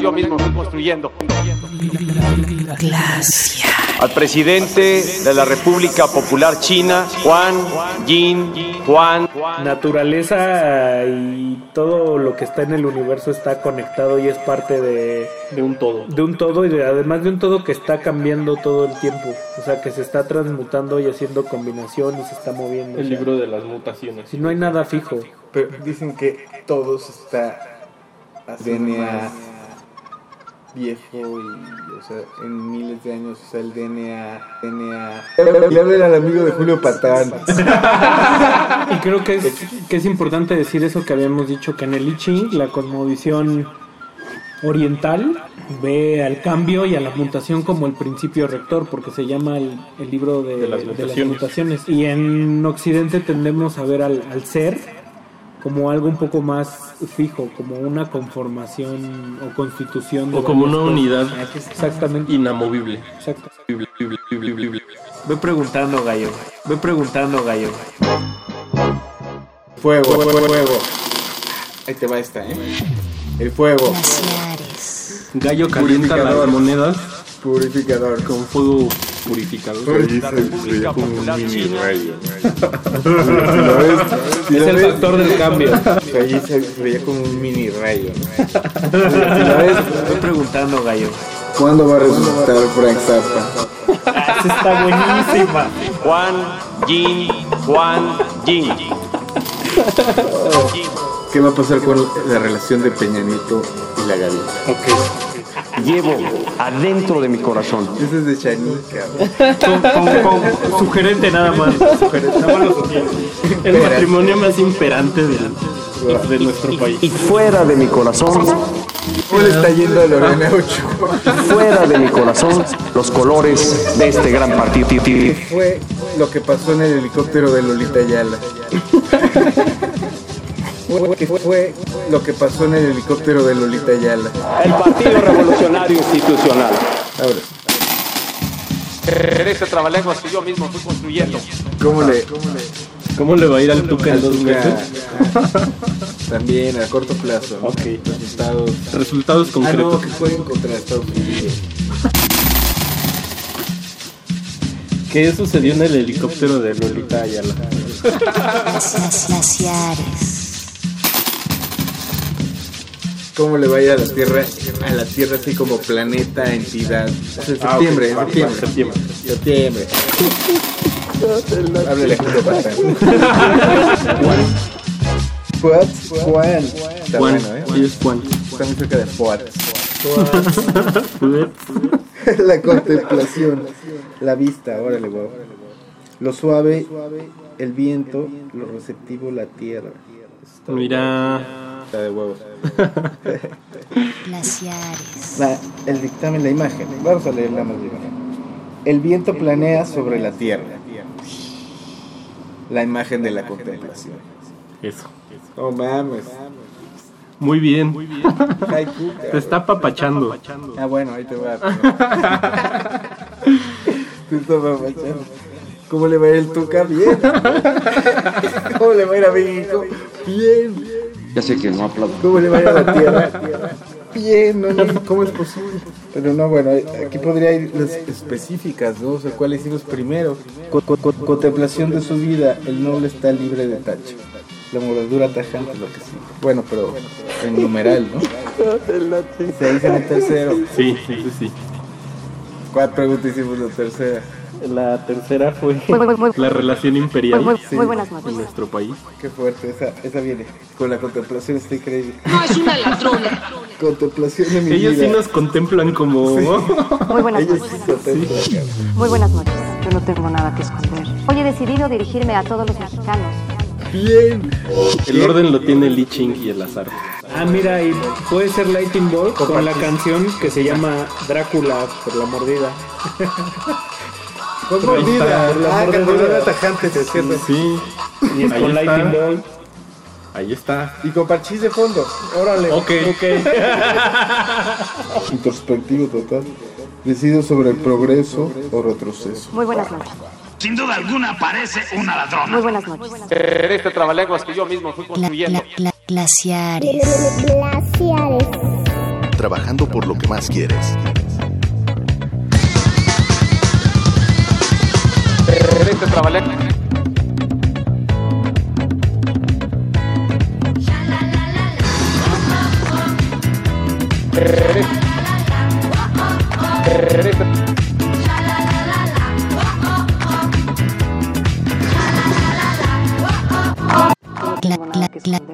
Yo mismo construyendo.
Glaciares.
Al presidente de la República Popular China, Juan Yin Juan.
Naturaleza y todo lo que está en el universo está conectado y es parte de,
De un todo.
de un todo y de- además de un todo que está cambiando todo el tiempo. O sea, que se está transmutando y haciendo combinación y se está moviendo.
El
O sea,
libro de las mutaciones.
Si no hay nada fijo.
Pero dicen que todos está DNA viejo y, o sea, en miles de años, o sea, el DNA, DNA. Le hablen al amigo de Julio Patán.
Y creo que es, que es importante decir eso que habíamos dicho, que en el I Ching la cosmovisión oriental ve al cambio y a la mutación como el principio rector, porque se llama el, el libro de,
De las
de las
mutaciones.
mutaciones. Y en Occidente tendemos a ver al, al ser como algo un poco más fijo, como una conformación o constitución. de
O como una unidad
Exactamente.
inamovible.
Exacto. Ve preguntando, gallo. Ve preguntando, gallo.
Fuego, fuego, fuego. Ahí te va esta, ¿eh? El fuego.
Gallo calienta las monedas
Purificador.
con fuego purificador.
Ahí se veía como un mini rayo.
Es el factor del cambio.
Allí se veía como un mini rayo. Si la ves,
Estoy preguntando, gallo.
¿cuándo va a resucitar Frank Zappa?
Esa está buenísima.
Juan Jin, Juan Jin.
¿Qué va a pasar con la relación de Peña Nieto y la Gaby?
Llevo adentro de mi corazón.
Ese es de Chanica.
Con- sugerente nada más. Sugerente, nada más lo sostiene. El matrimonio más imperante del, de nuestro país.
Y fuera de mi corazón,
¿Cómo le está yendo a Lorena Ochoa?
fuera de mi corazón, los colores de este gran partido.
¿Qué fue lo que pasó en el helicóptero de Lolita Ayala? ¿Qué fue lo que pasó en el helicóptero de Lolita Ayala?
El Partido Revolucionario Institucional.
Ahora,
En este trabalenguas que yo mismo fui construyendo.
¿cómo le,
¿Cómo le va a ir al Tuca en dos
Tuca.
meses?
También a corto plazo.
Ok.
Resultados.
Resultados
Ah,
concretos.
no, que jueguen contra Estados Unidos.
¿Qué sucedió en el helicóptero de Lolita Ayala?
Glaciares.
¿Cómo le va a ir a la Tierra? A la Tierra así como planeta, entidad. O sea, en
Ah,
septiembre, en
Va, va,
septiembre.
septiembre.
Septiembre. Háblale a Julio Patán. Juan. Juan. Está
Juan,
bueno, ¿eh?
sí es Juan.
Está muy cerca de Fuat. la contemplación. La vista, órale, guau. Lo suave, el viento, lo receptivo, la tierra.
Mira.
Está de huevos.
Glaciares.
La- el dictamen, la imagen. Vamos a leerla más bien. El viento planea sobre la tierra. La imagen de la contemplación.
Eso.
Oh mames.
Muy bien. Te está papachando.
Ah, bueno, ahí te va. Te está papachando. ¿Cómo le va a ir el Tuca? Bien. ¿Cómo le va a ir a México? Bien.
Ya sé que no aplaudo.
¿Cómo le va a la tierra? Bien, no, no, ¿cómo es posible? Pero no, bueno, aquí podría ir las específicas, ¿no? O sea, ¿cuál hicimos primero? Co- co- co- contemplación de su vida, el noble está libre de tacho. La moradura tajante, lo que sí. Bueno, pero en numeral, ¿no? Se dice en el tercero.
Sí, sí, sí.
¿Cuál pregunta hicimos la tercera?
La tercera fue
Muy, muy, muy-
la relación imperial
muy- muy buenas noches.
en nuestro país.
Qué fuerte, esa, esa viene. Con la contemplación está increíble.
No es una ladrona.
Contemplación de mi
Ellos sí
vida.
nos contemplan como...
Muy buenas
Ellos
noches.
sí.
Muy buenas noches. Yo no tengo nada que esconder. Hoy he decidido dirigirme a todos los mexicanos.
Bien.
El orden lo tiene Lee Ching y el azar.
Ah, mira, y puede ser Lightning Bolt con la canción que se llama Drácula por la mordida.
Con
Por
mordida. Ah,
mordida
tajante, se cierra.
Sí.
Y es con. Lightning Bolt.
Ahí está.
Y con parchís de fondo. Órale.
Ok.
Introspectivo total. Decido sobre el progreso o retroceso.
Muy buenas noches.
Sin duda alguna parece una ladrona.
Muy buenas noches.
En este trabalenguas que yo mismo fui construyendo.
gla- gla- glaciares.
Trabajando por lo que más quieres.
Venite a.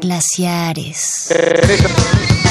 Glaciares. Este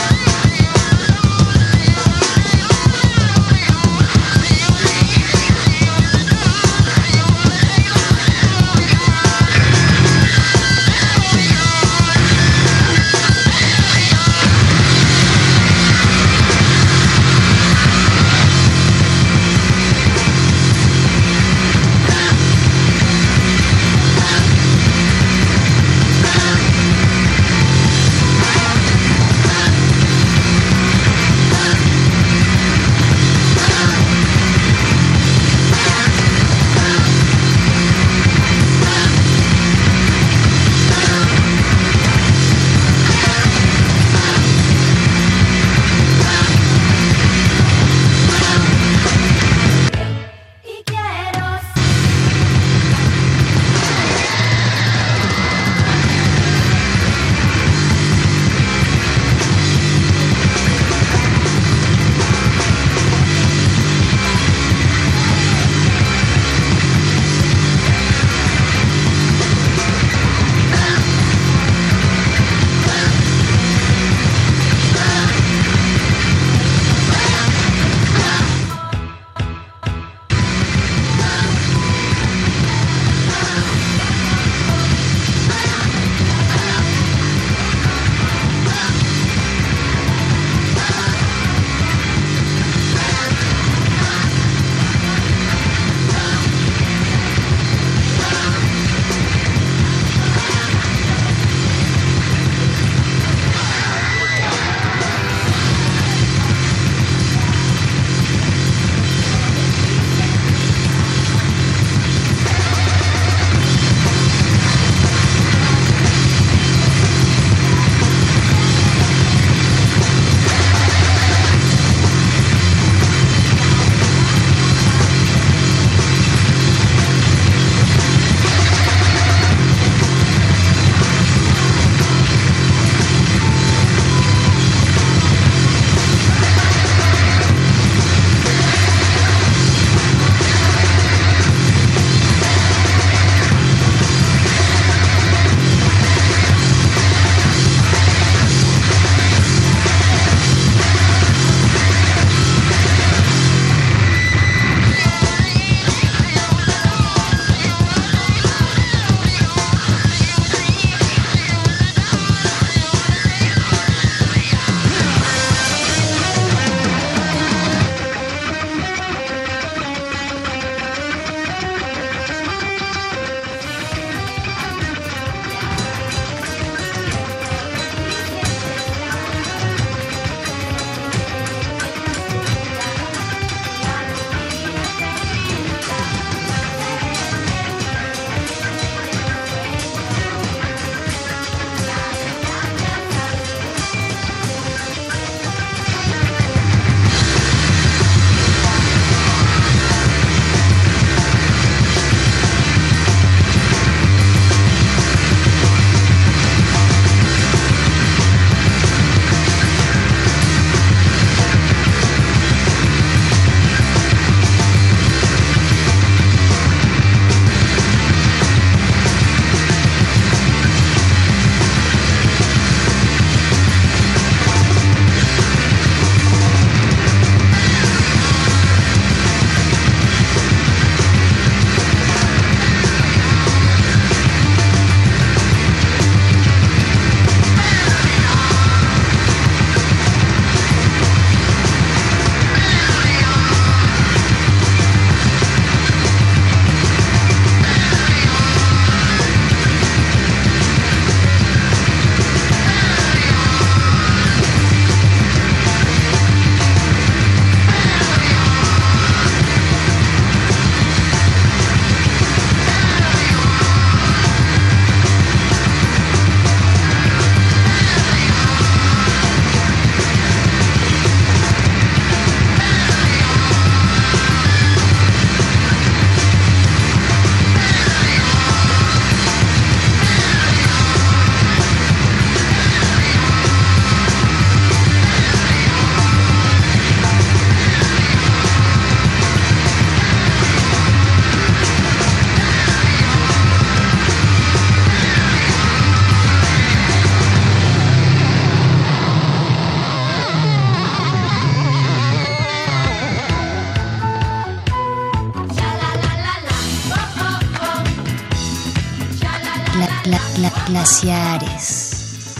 glaciares.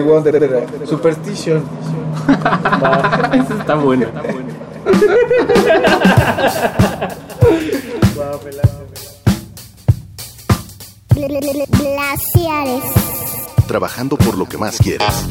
Wonder, Superstition.
Eso está bueno.
Glaciares.
Trabajando por lo que más quieres.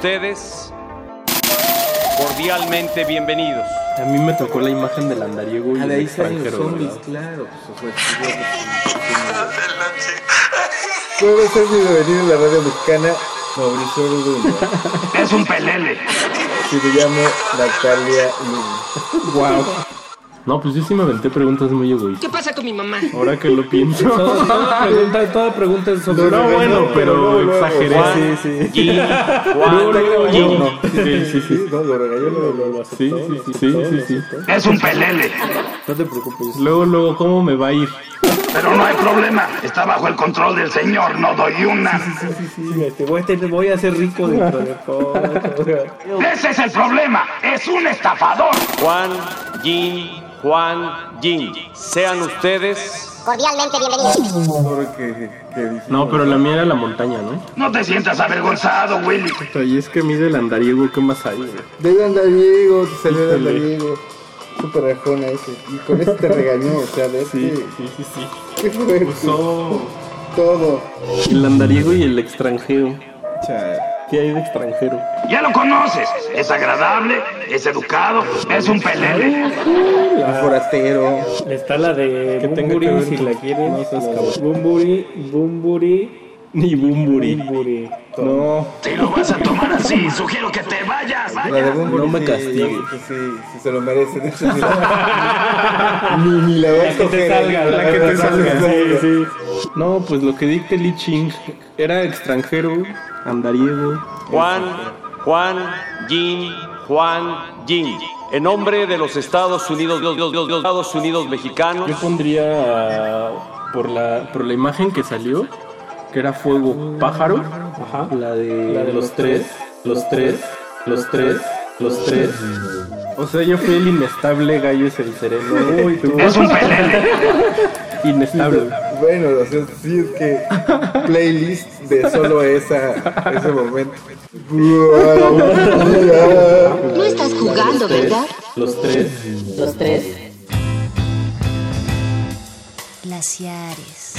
ustedes cordialmente bienvenidos.
A mí me tocó la imagen del andariego y
ah, de ahí salen zombies, claro. Bienvenido a la radio mexicana. Mauricio Uruguay.
Es un pelele.
Y me llamo Natalia Luna.
Wow. No, pues yo sí me aventé preguntas muy egoístas.
¿Qué pasa con mi mamá?
Ahora que lo pienso.
Toda, toda pregunta, toda pregunta es sobre
No, bueno, pero exageré.
Juan,
sí, sí. Sí, sí, sí.
No, lo regaló, lo, lo, aceptó,
sí, sí, sí, sí, sí.
Es un pelele.
No te preocupes.
Luego, luego, ¿cómo me va a ir?
Pero no hay problema. Está bajo el control del señor. No doy una.
Sí, este, voy, a tener- voy a ser rico dentro de poco.
Ese es el problema. Es un estafador.
Juan, Jin, Juan, Jin. Sean ustedes
Cordialmente bienvenidos.
No, pero la mía era la montaña, ¿no?
No te sientas avergonzado, Willy.
Y es que mide el andariego, ¿qué más hay? güey?
De andariego, te salió
Híjole.
andariego. Súper rajona ese. Y con eso te regañó, o sea, de
Sí,
este-
sí, sí, sí. Usó
Todo.
el andariego y el extranjero. ¿Qué hay de extranjero?
Ya lo conoces. Es agradable, es educado, es un pelele.
Un forastero.
Está la de Bumburi, si la quieres.
no.
Bumburi, Bumburi,
Ni Bumburi.
Bumburi.
No,
Si lo vas a tomar así, sugiero que te vayas.
La de Bumburi
No me
sí,
castigues.
que sí, sí se lo merece. De hecho, sí la- ni, ni la
que te
escoger.
salga, la que te salga. Sí, sí.
no, pues lo que dicta Li Ching era extranjero, andariego.
Juan, Juan, Jin, Juan, Jin. En nombre de los Estados Unidos, los, los- los- los Estados Unidos mexicanos.
Yo pondría por la por la imagen que salió, que era fuego pájaro, la de
La de
los tres, los tres, los tres, los tres. O sea, yo fui el inestable gallo es el sereno. Uy, tú.
Es un pelele.
Inestable.
Bueno, o sea, sí es que playlist de solo esa, ese momento.
No estás jugando, ¿verdad?
Los tres.
Los tres.
Glaciares.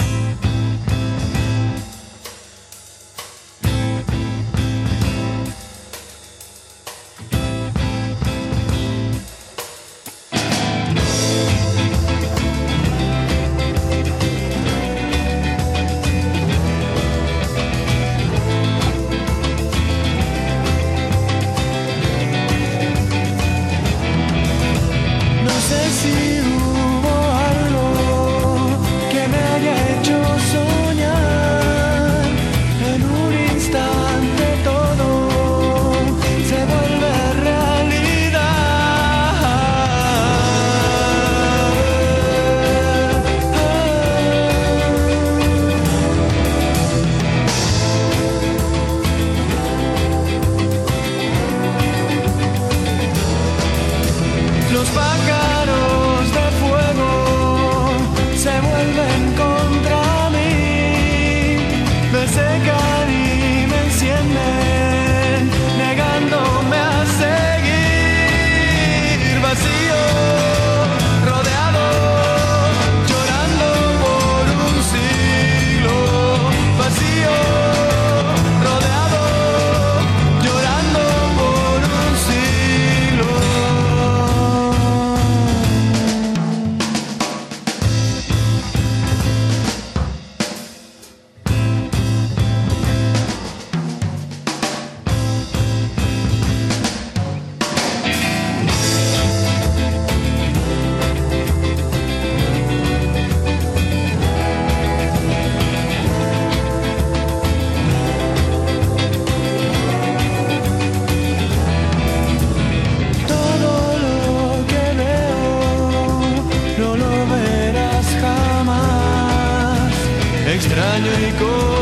nanyoy
ko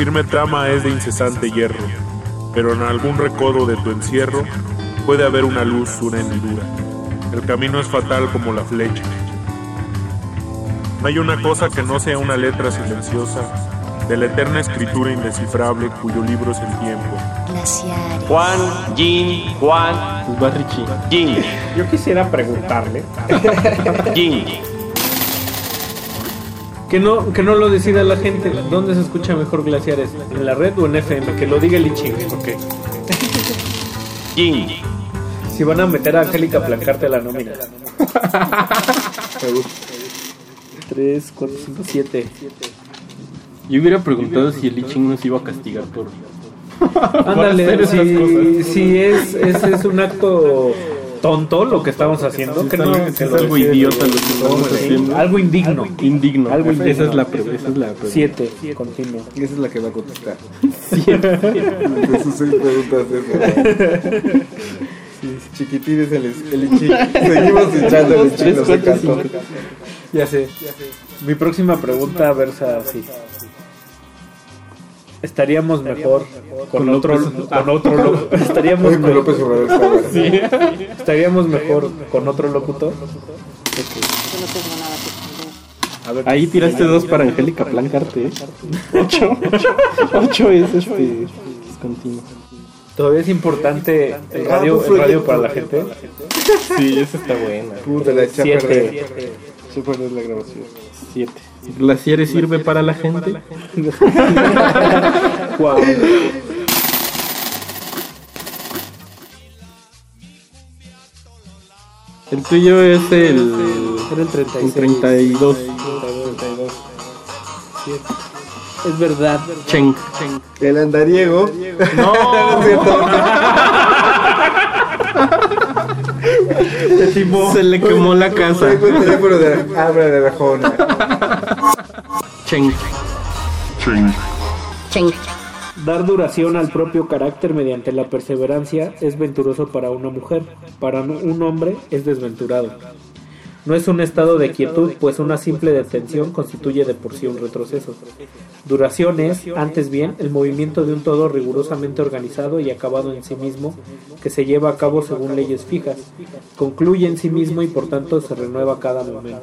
firme trama es de incesante hierro, pero en algún recodo de tu encierro puede haber una luz, una hendidura. El camino es fatal como la flecha. No hay una cosa que no sea una letra silenciosa de la eterna escritura indescifrable cuyo libro es el tiempo.
Glaciares.
Juan, Jin, Juan,
Pues.
Jin,
Yo quisiera preguntarle
Jin.
Que no, que no lo decida la gente. ¿Dónde se escucha mejor glaciares? ¿En la red o en FM? Que lo diga el Iching. Ok.
Jin.
Si van a meter a Angélica Plancarte a la nómina. 3, 4, 5, 7.
Yo hubiera preguntado si el I Ching nos iba a castigar por,
Ándale, si, si es, ese es un acto tonto lo que estamos haciendo,
Sí,
que
es
no,
es algo idiota lo que estamos haciendo.
Algo indigno.
Indigno.
Algo
Esa
indigno.
es la pre- esa es la pregunta.
7, continuo.
Esa es la que va a contestar.
Entonces,
seis preguntas eso. Chiquitín es el, el. Seguimos echando el Ichi, no se cantó.
Ya sé. Mi próxima pregunta versa así. Estaríamos mejor con, otro
López-
con otro lo- estaríamos
bueno.
Estaríamos mejor con otro locutor.
Ahí tiraste dos para Angélica Plancarte. ¿eh? Ocho. Ocho es este. Es continuo.
Todavía es importante el
Ah,
radio, el radio para la gente.
Sí, esa está buena.
Puta, la
Siete.
perder la grabación.
Siete. ¿Glaciares sirve para la gente? El tuyo es el.
Era el 36.
el 32.
32. Siete. Es verdad.
Cheng.
El andariego.
No,
es cierto.
Se le quemó la casa.
Tengo el teléfono de Abra de.
Cheng.
Dar duración al propio carácter mediante la perseverancia es venturoso para una mujer, para un hombre es desventurado. No es un estado de quietud, pues una simple detención constituye de por sí un retroceso. Duración es, antes bien, el movimiento de un todo rigurosamente organizado y acabado en sí mismo, que se lleva a cabo según leyes fijas, concluye en sí mismo y por tanto se renueva a cada momento.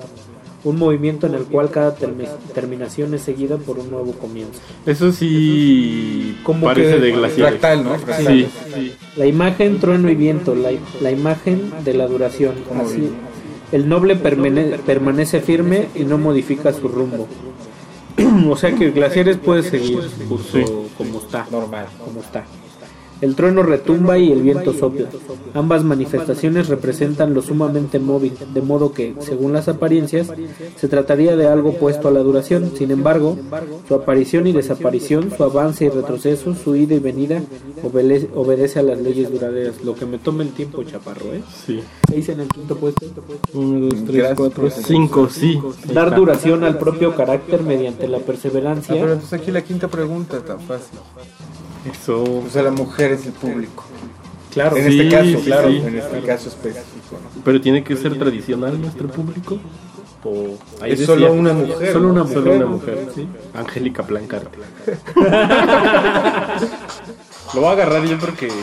Un movimiento en el cual cada termi- terminación es seguida por un nuevo comienzo.
Eso sí.
Como
parece
que-
de glaciares.
Fractal, ¿no?
Sí, sí.
La imagen, trueno y viento, la, la imagen de la duración. Así, el noble permane- permanece firme y no modifica su rumbo. o sea que Glaciares puede seguir curso como está. Normal. Como está. El trueno retumba y el viento sopla. Ambas manifestaciones representan lo sumamente móvil, de modo que, según las apariencias, se trataría de algo opuesto a la duración. Sin embargo, su aparición y desaparición, su avance y retroceso, su ida y venida, obedece a las leyes duraderas. Lo que me tome el tiempo, chaparro, ¿eh?
Sí.
Seis en el quinto puesto.
Uno, dos, tres,
Gracias,
cuatro, cinco, sí.
Dar duración al propio carácter mediante la perseverancia.
Ah, pero entonces aquí la quinta pregunta tan fácil.
Eso.
O sea, la mujer es el público.
Claro.
En
Sí,
este caso,
sí,
claro.
sí.
En este caso específico. ¿no?
Pero tiene que ser tradicional nuestro público. O ahí
Es solo una mujer,
Solo una mujer. Solo una
Mujer.
sí. Angélica Plancarte. Lo voy a agarrar yo porque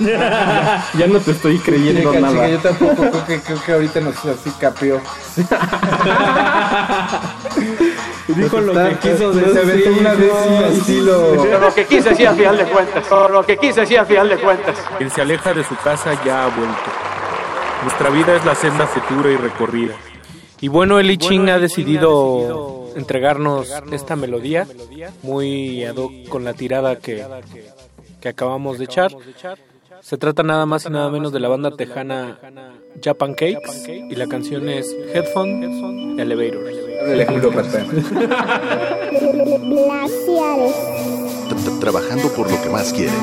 ya no te estoy creyendo
Chica,
nada.
chica, yo tampoco creo que, creo que ahorita nos así capeó.
Dijo lo que quiso
se
decir.
aventó una estilo.
Lo que quise decir a final de cuentas. Lo que quise decir a final de cuentas.
Quien se aleja de su casa ya ha vuelto. Nuestra vida es la senda futura y recorrida.
Y bueno, el I Ching ha decidido entregarnos esta melodía muy ad hoc con la tirada que, que acabamos de echar. Se trata nada más y nada menos de la banda tejana Japan Cakes y la canción es Headphone
tra- Trabajando por lo que más quieres.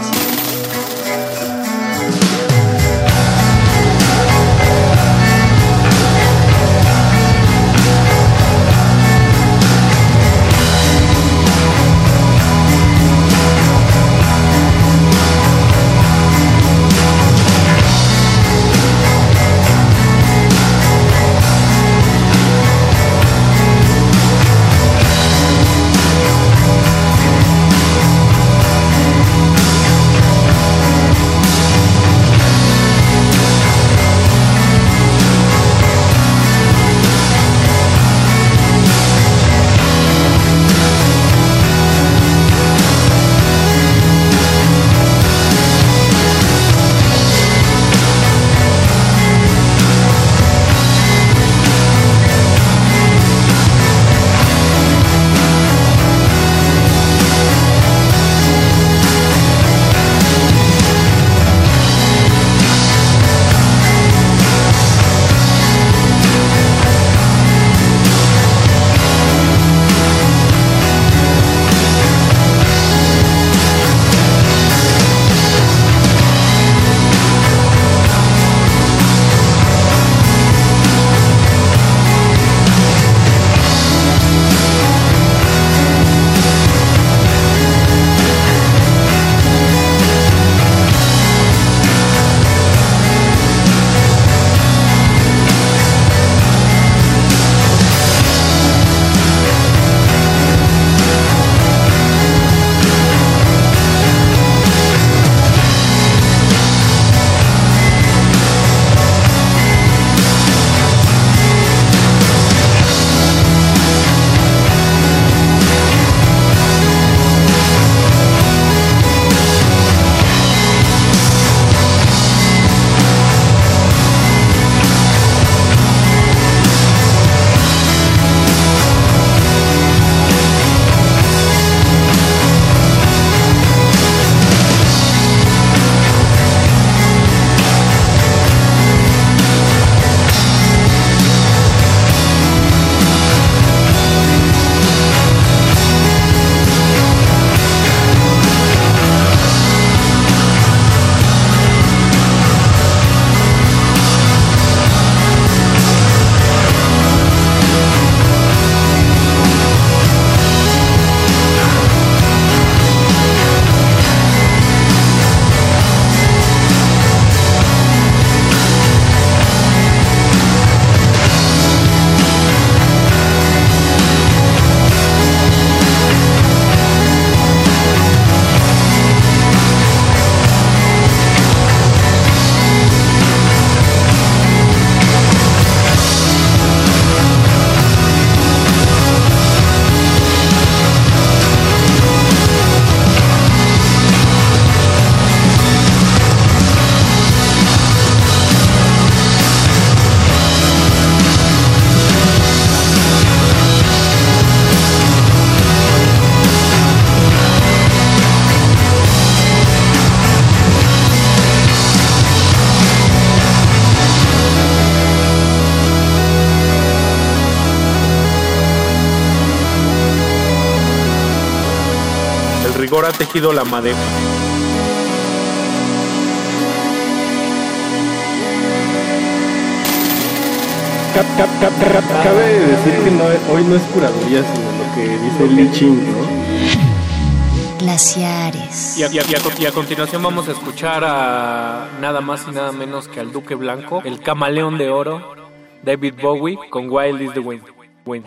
tejido la madeja.
Cabe de decir que no, hoy no es curaduría, sino lo que dice Li Ching, ¿no?
Glaciares.
Y a, y, a, y a, continuación vamos a escuchar a nada más y nada menos que al Duque Blanco, el camaleón de oro, David Bowie, con Wild is the Wind. wind.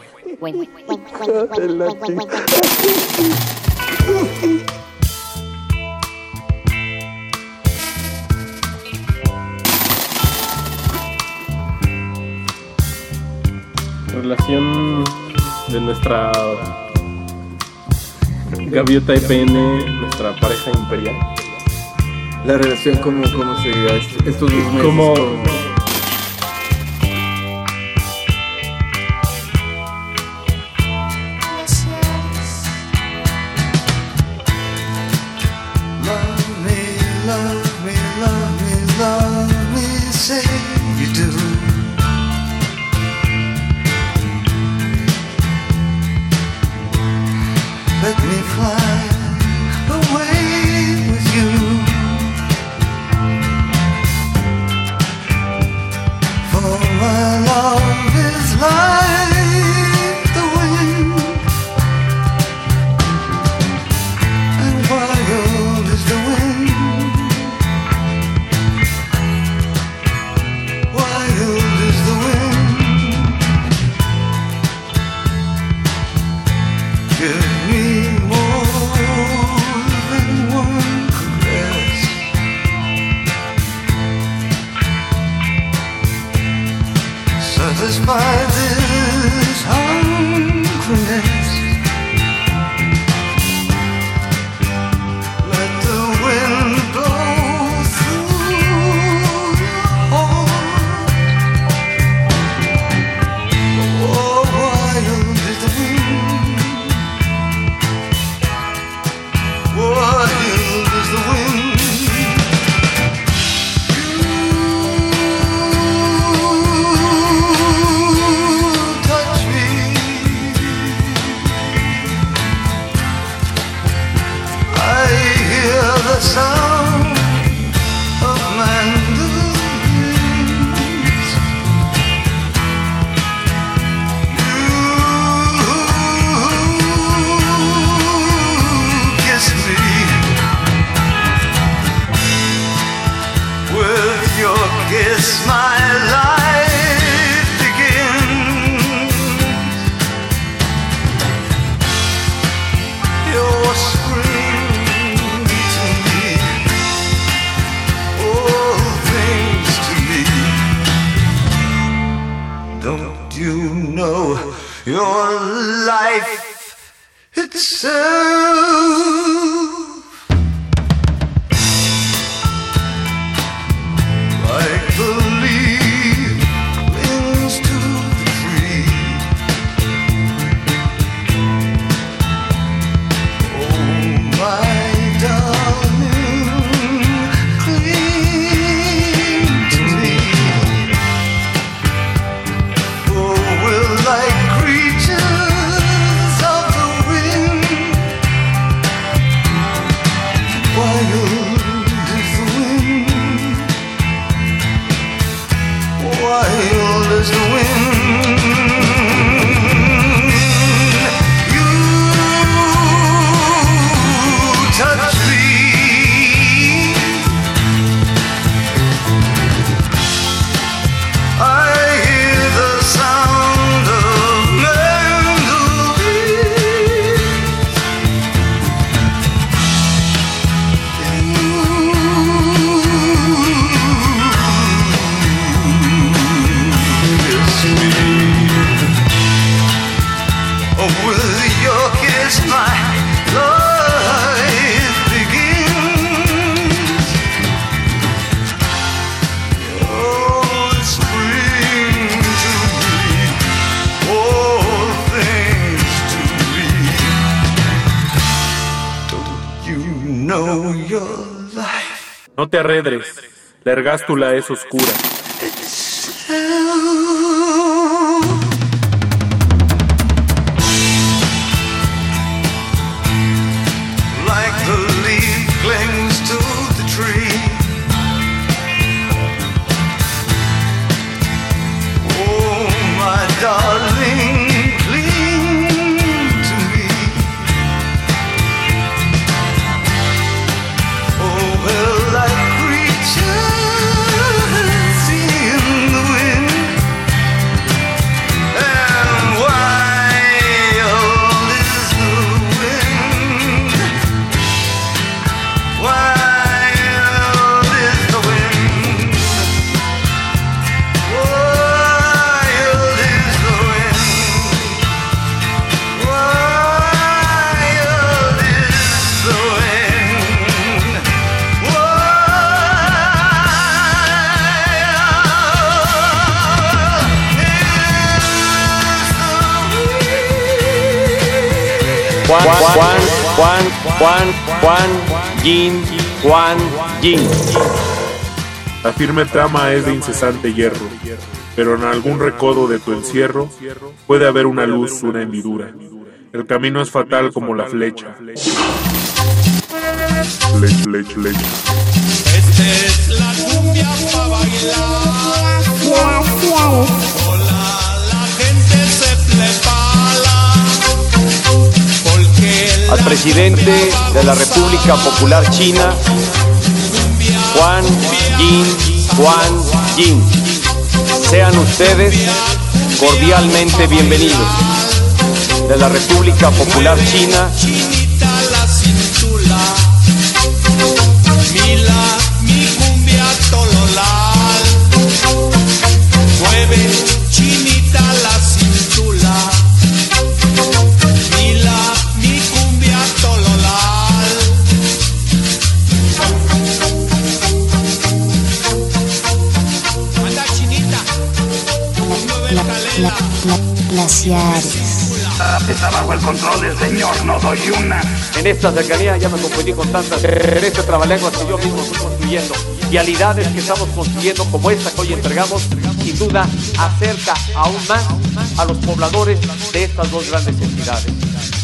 relación de nuestra gaviota EPN, nuestra pareja imperial.
La relación como, como se estos dos
arredres. La ergástula es oscura.
Juan, Juan, Juan, Yin, Juan, Yin.
La firme trama es de incesante hierro, pero en algún recodo de tu encierro puede haber una luz, una hendidura. El camino es fatal como la flecha. Leche, leche, leche.
Esta es la cumbia para bailar. Hola,
Al presidente de la República Popular China, Juan Yin, Juan Yin. Sean ustedes cordialmente bienvenidos. De la República Popular China,
una.
en esta cercanía ya me confundí con tantas en este trabalenguas que yo mismo estoy construyendo. Vialidades que estamos construyendo como esta que hoy entregamos, sin duda acerca aún más a los pobladores de estas dos grandes entidades.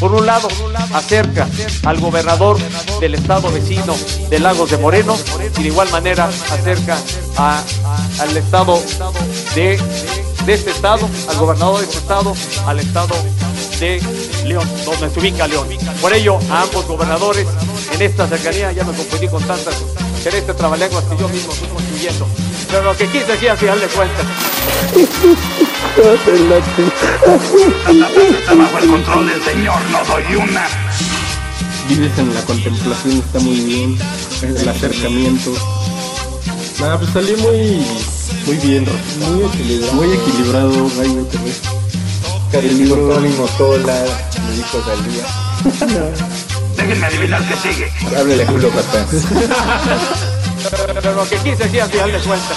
Por un lado, acerca al gobernador del estado vecino de Lagos de Moreno y de igual manera acerca a- al estado de, de este estado, al gobernador de este estado, al estado de León, donde se ubica León. Por ello, a ambos gobernadores en esta cercanía, ya me confundí con tantas, en este trabalenguas que yo mismo estoy construyendo. Pero lo que quise decir al final de cuentas.
Está bajo el control del señor, no doy una.
Vives en la contemplación, está muy bien. El acercamiento. Nada, pues salí muy, muy bien, Rafa. muy equilibrado. Muy equilibrado, Gallo TV.
El libro Tony Motola, mi hijo salía.
Déjenme adivinar qué sigue.
Háblele a Julio Patán.
Pero lo que quise decir al final de cuentas.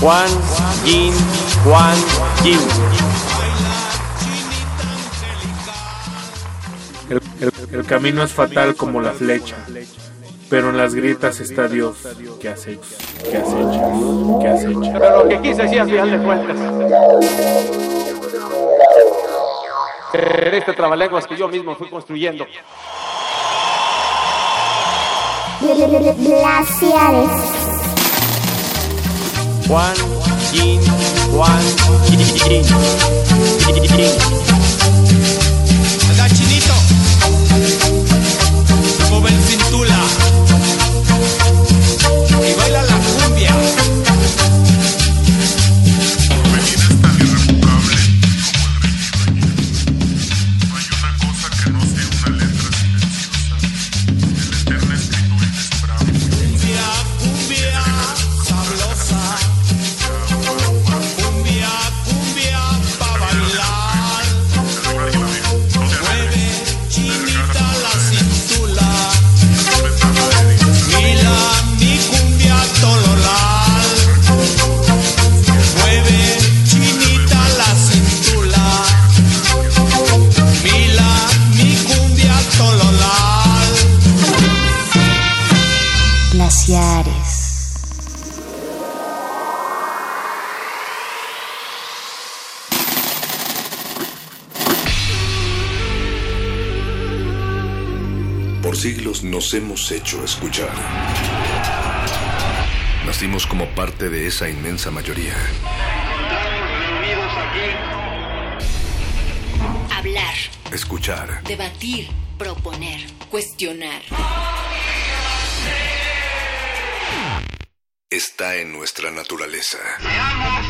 Juan Yin, Juan Yin.
El, el- el camino es fatal como la flecha, pero en las grietas está Dios que acecha, que acecha, que acecha.
Pero lo que quise decir al final de cuentas. En este trabalenguas que yo mismo fui construyendo.
Glaciares.
Juan Yin, Juan. Yin.
Anda chinito. El cintura.
Siglos nos hemos hecho escuchar. Nacimos como parte de esa inmensa mayoría.
Reunidos aquí.
Hablar,
Escuchar.
debatir, proponer, cuestionar.
Está en nuestra naturaleza.
Seamos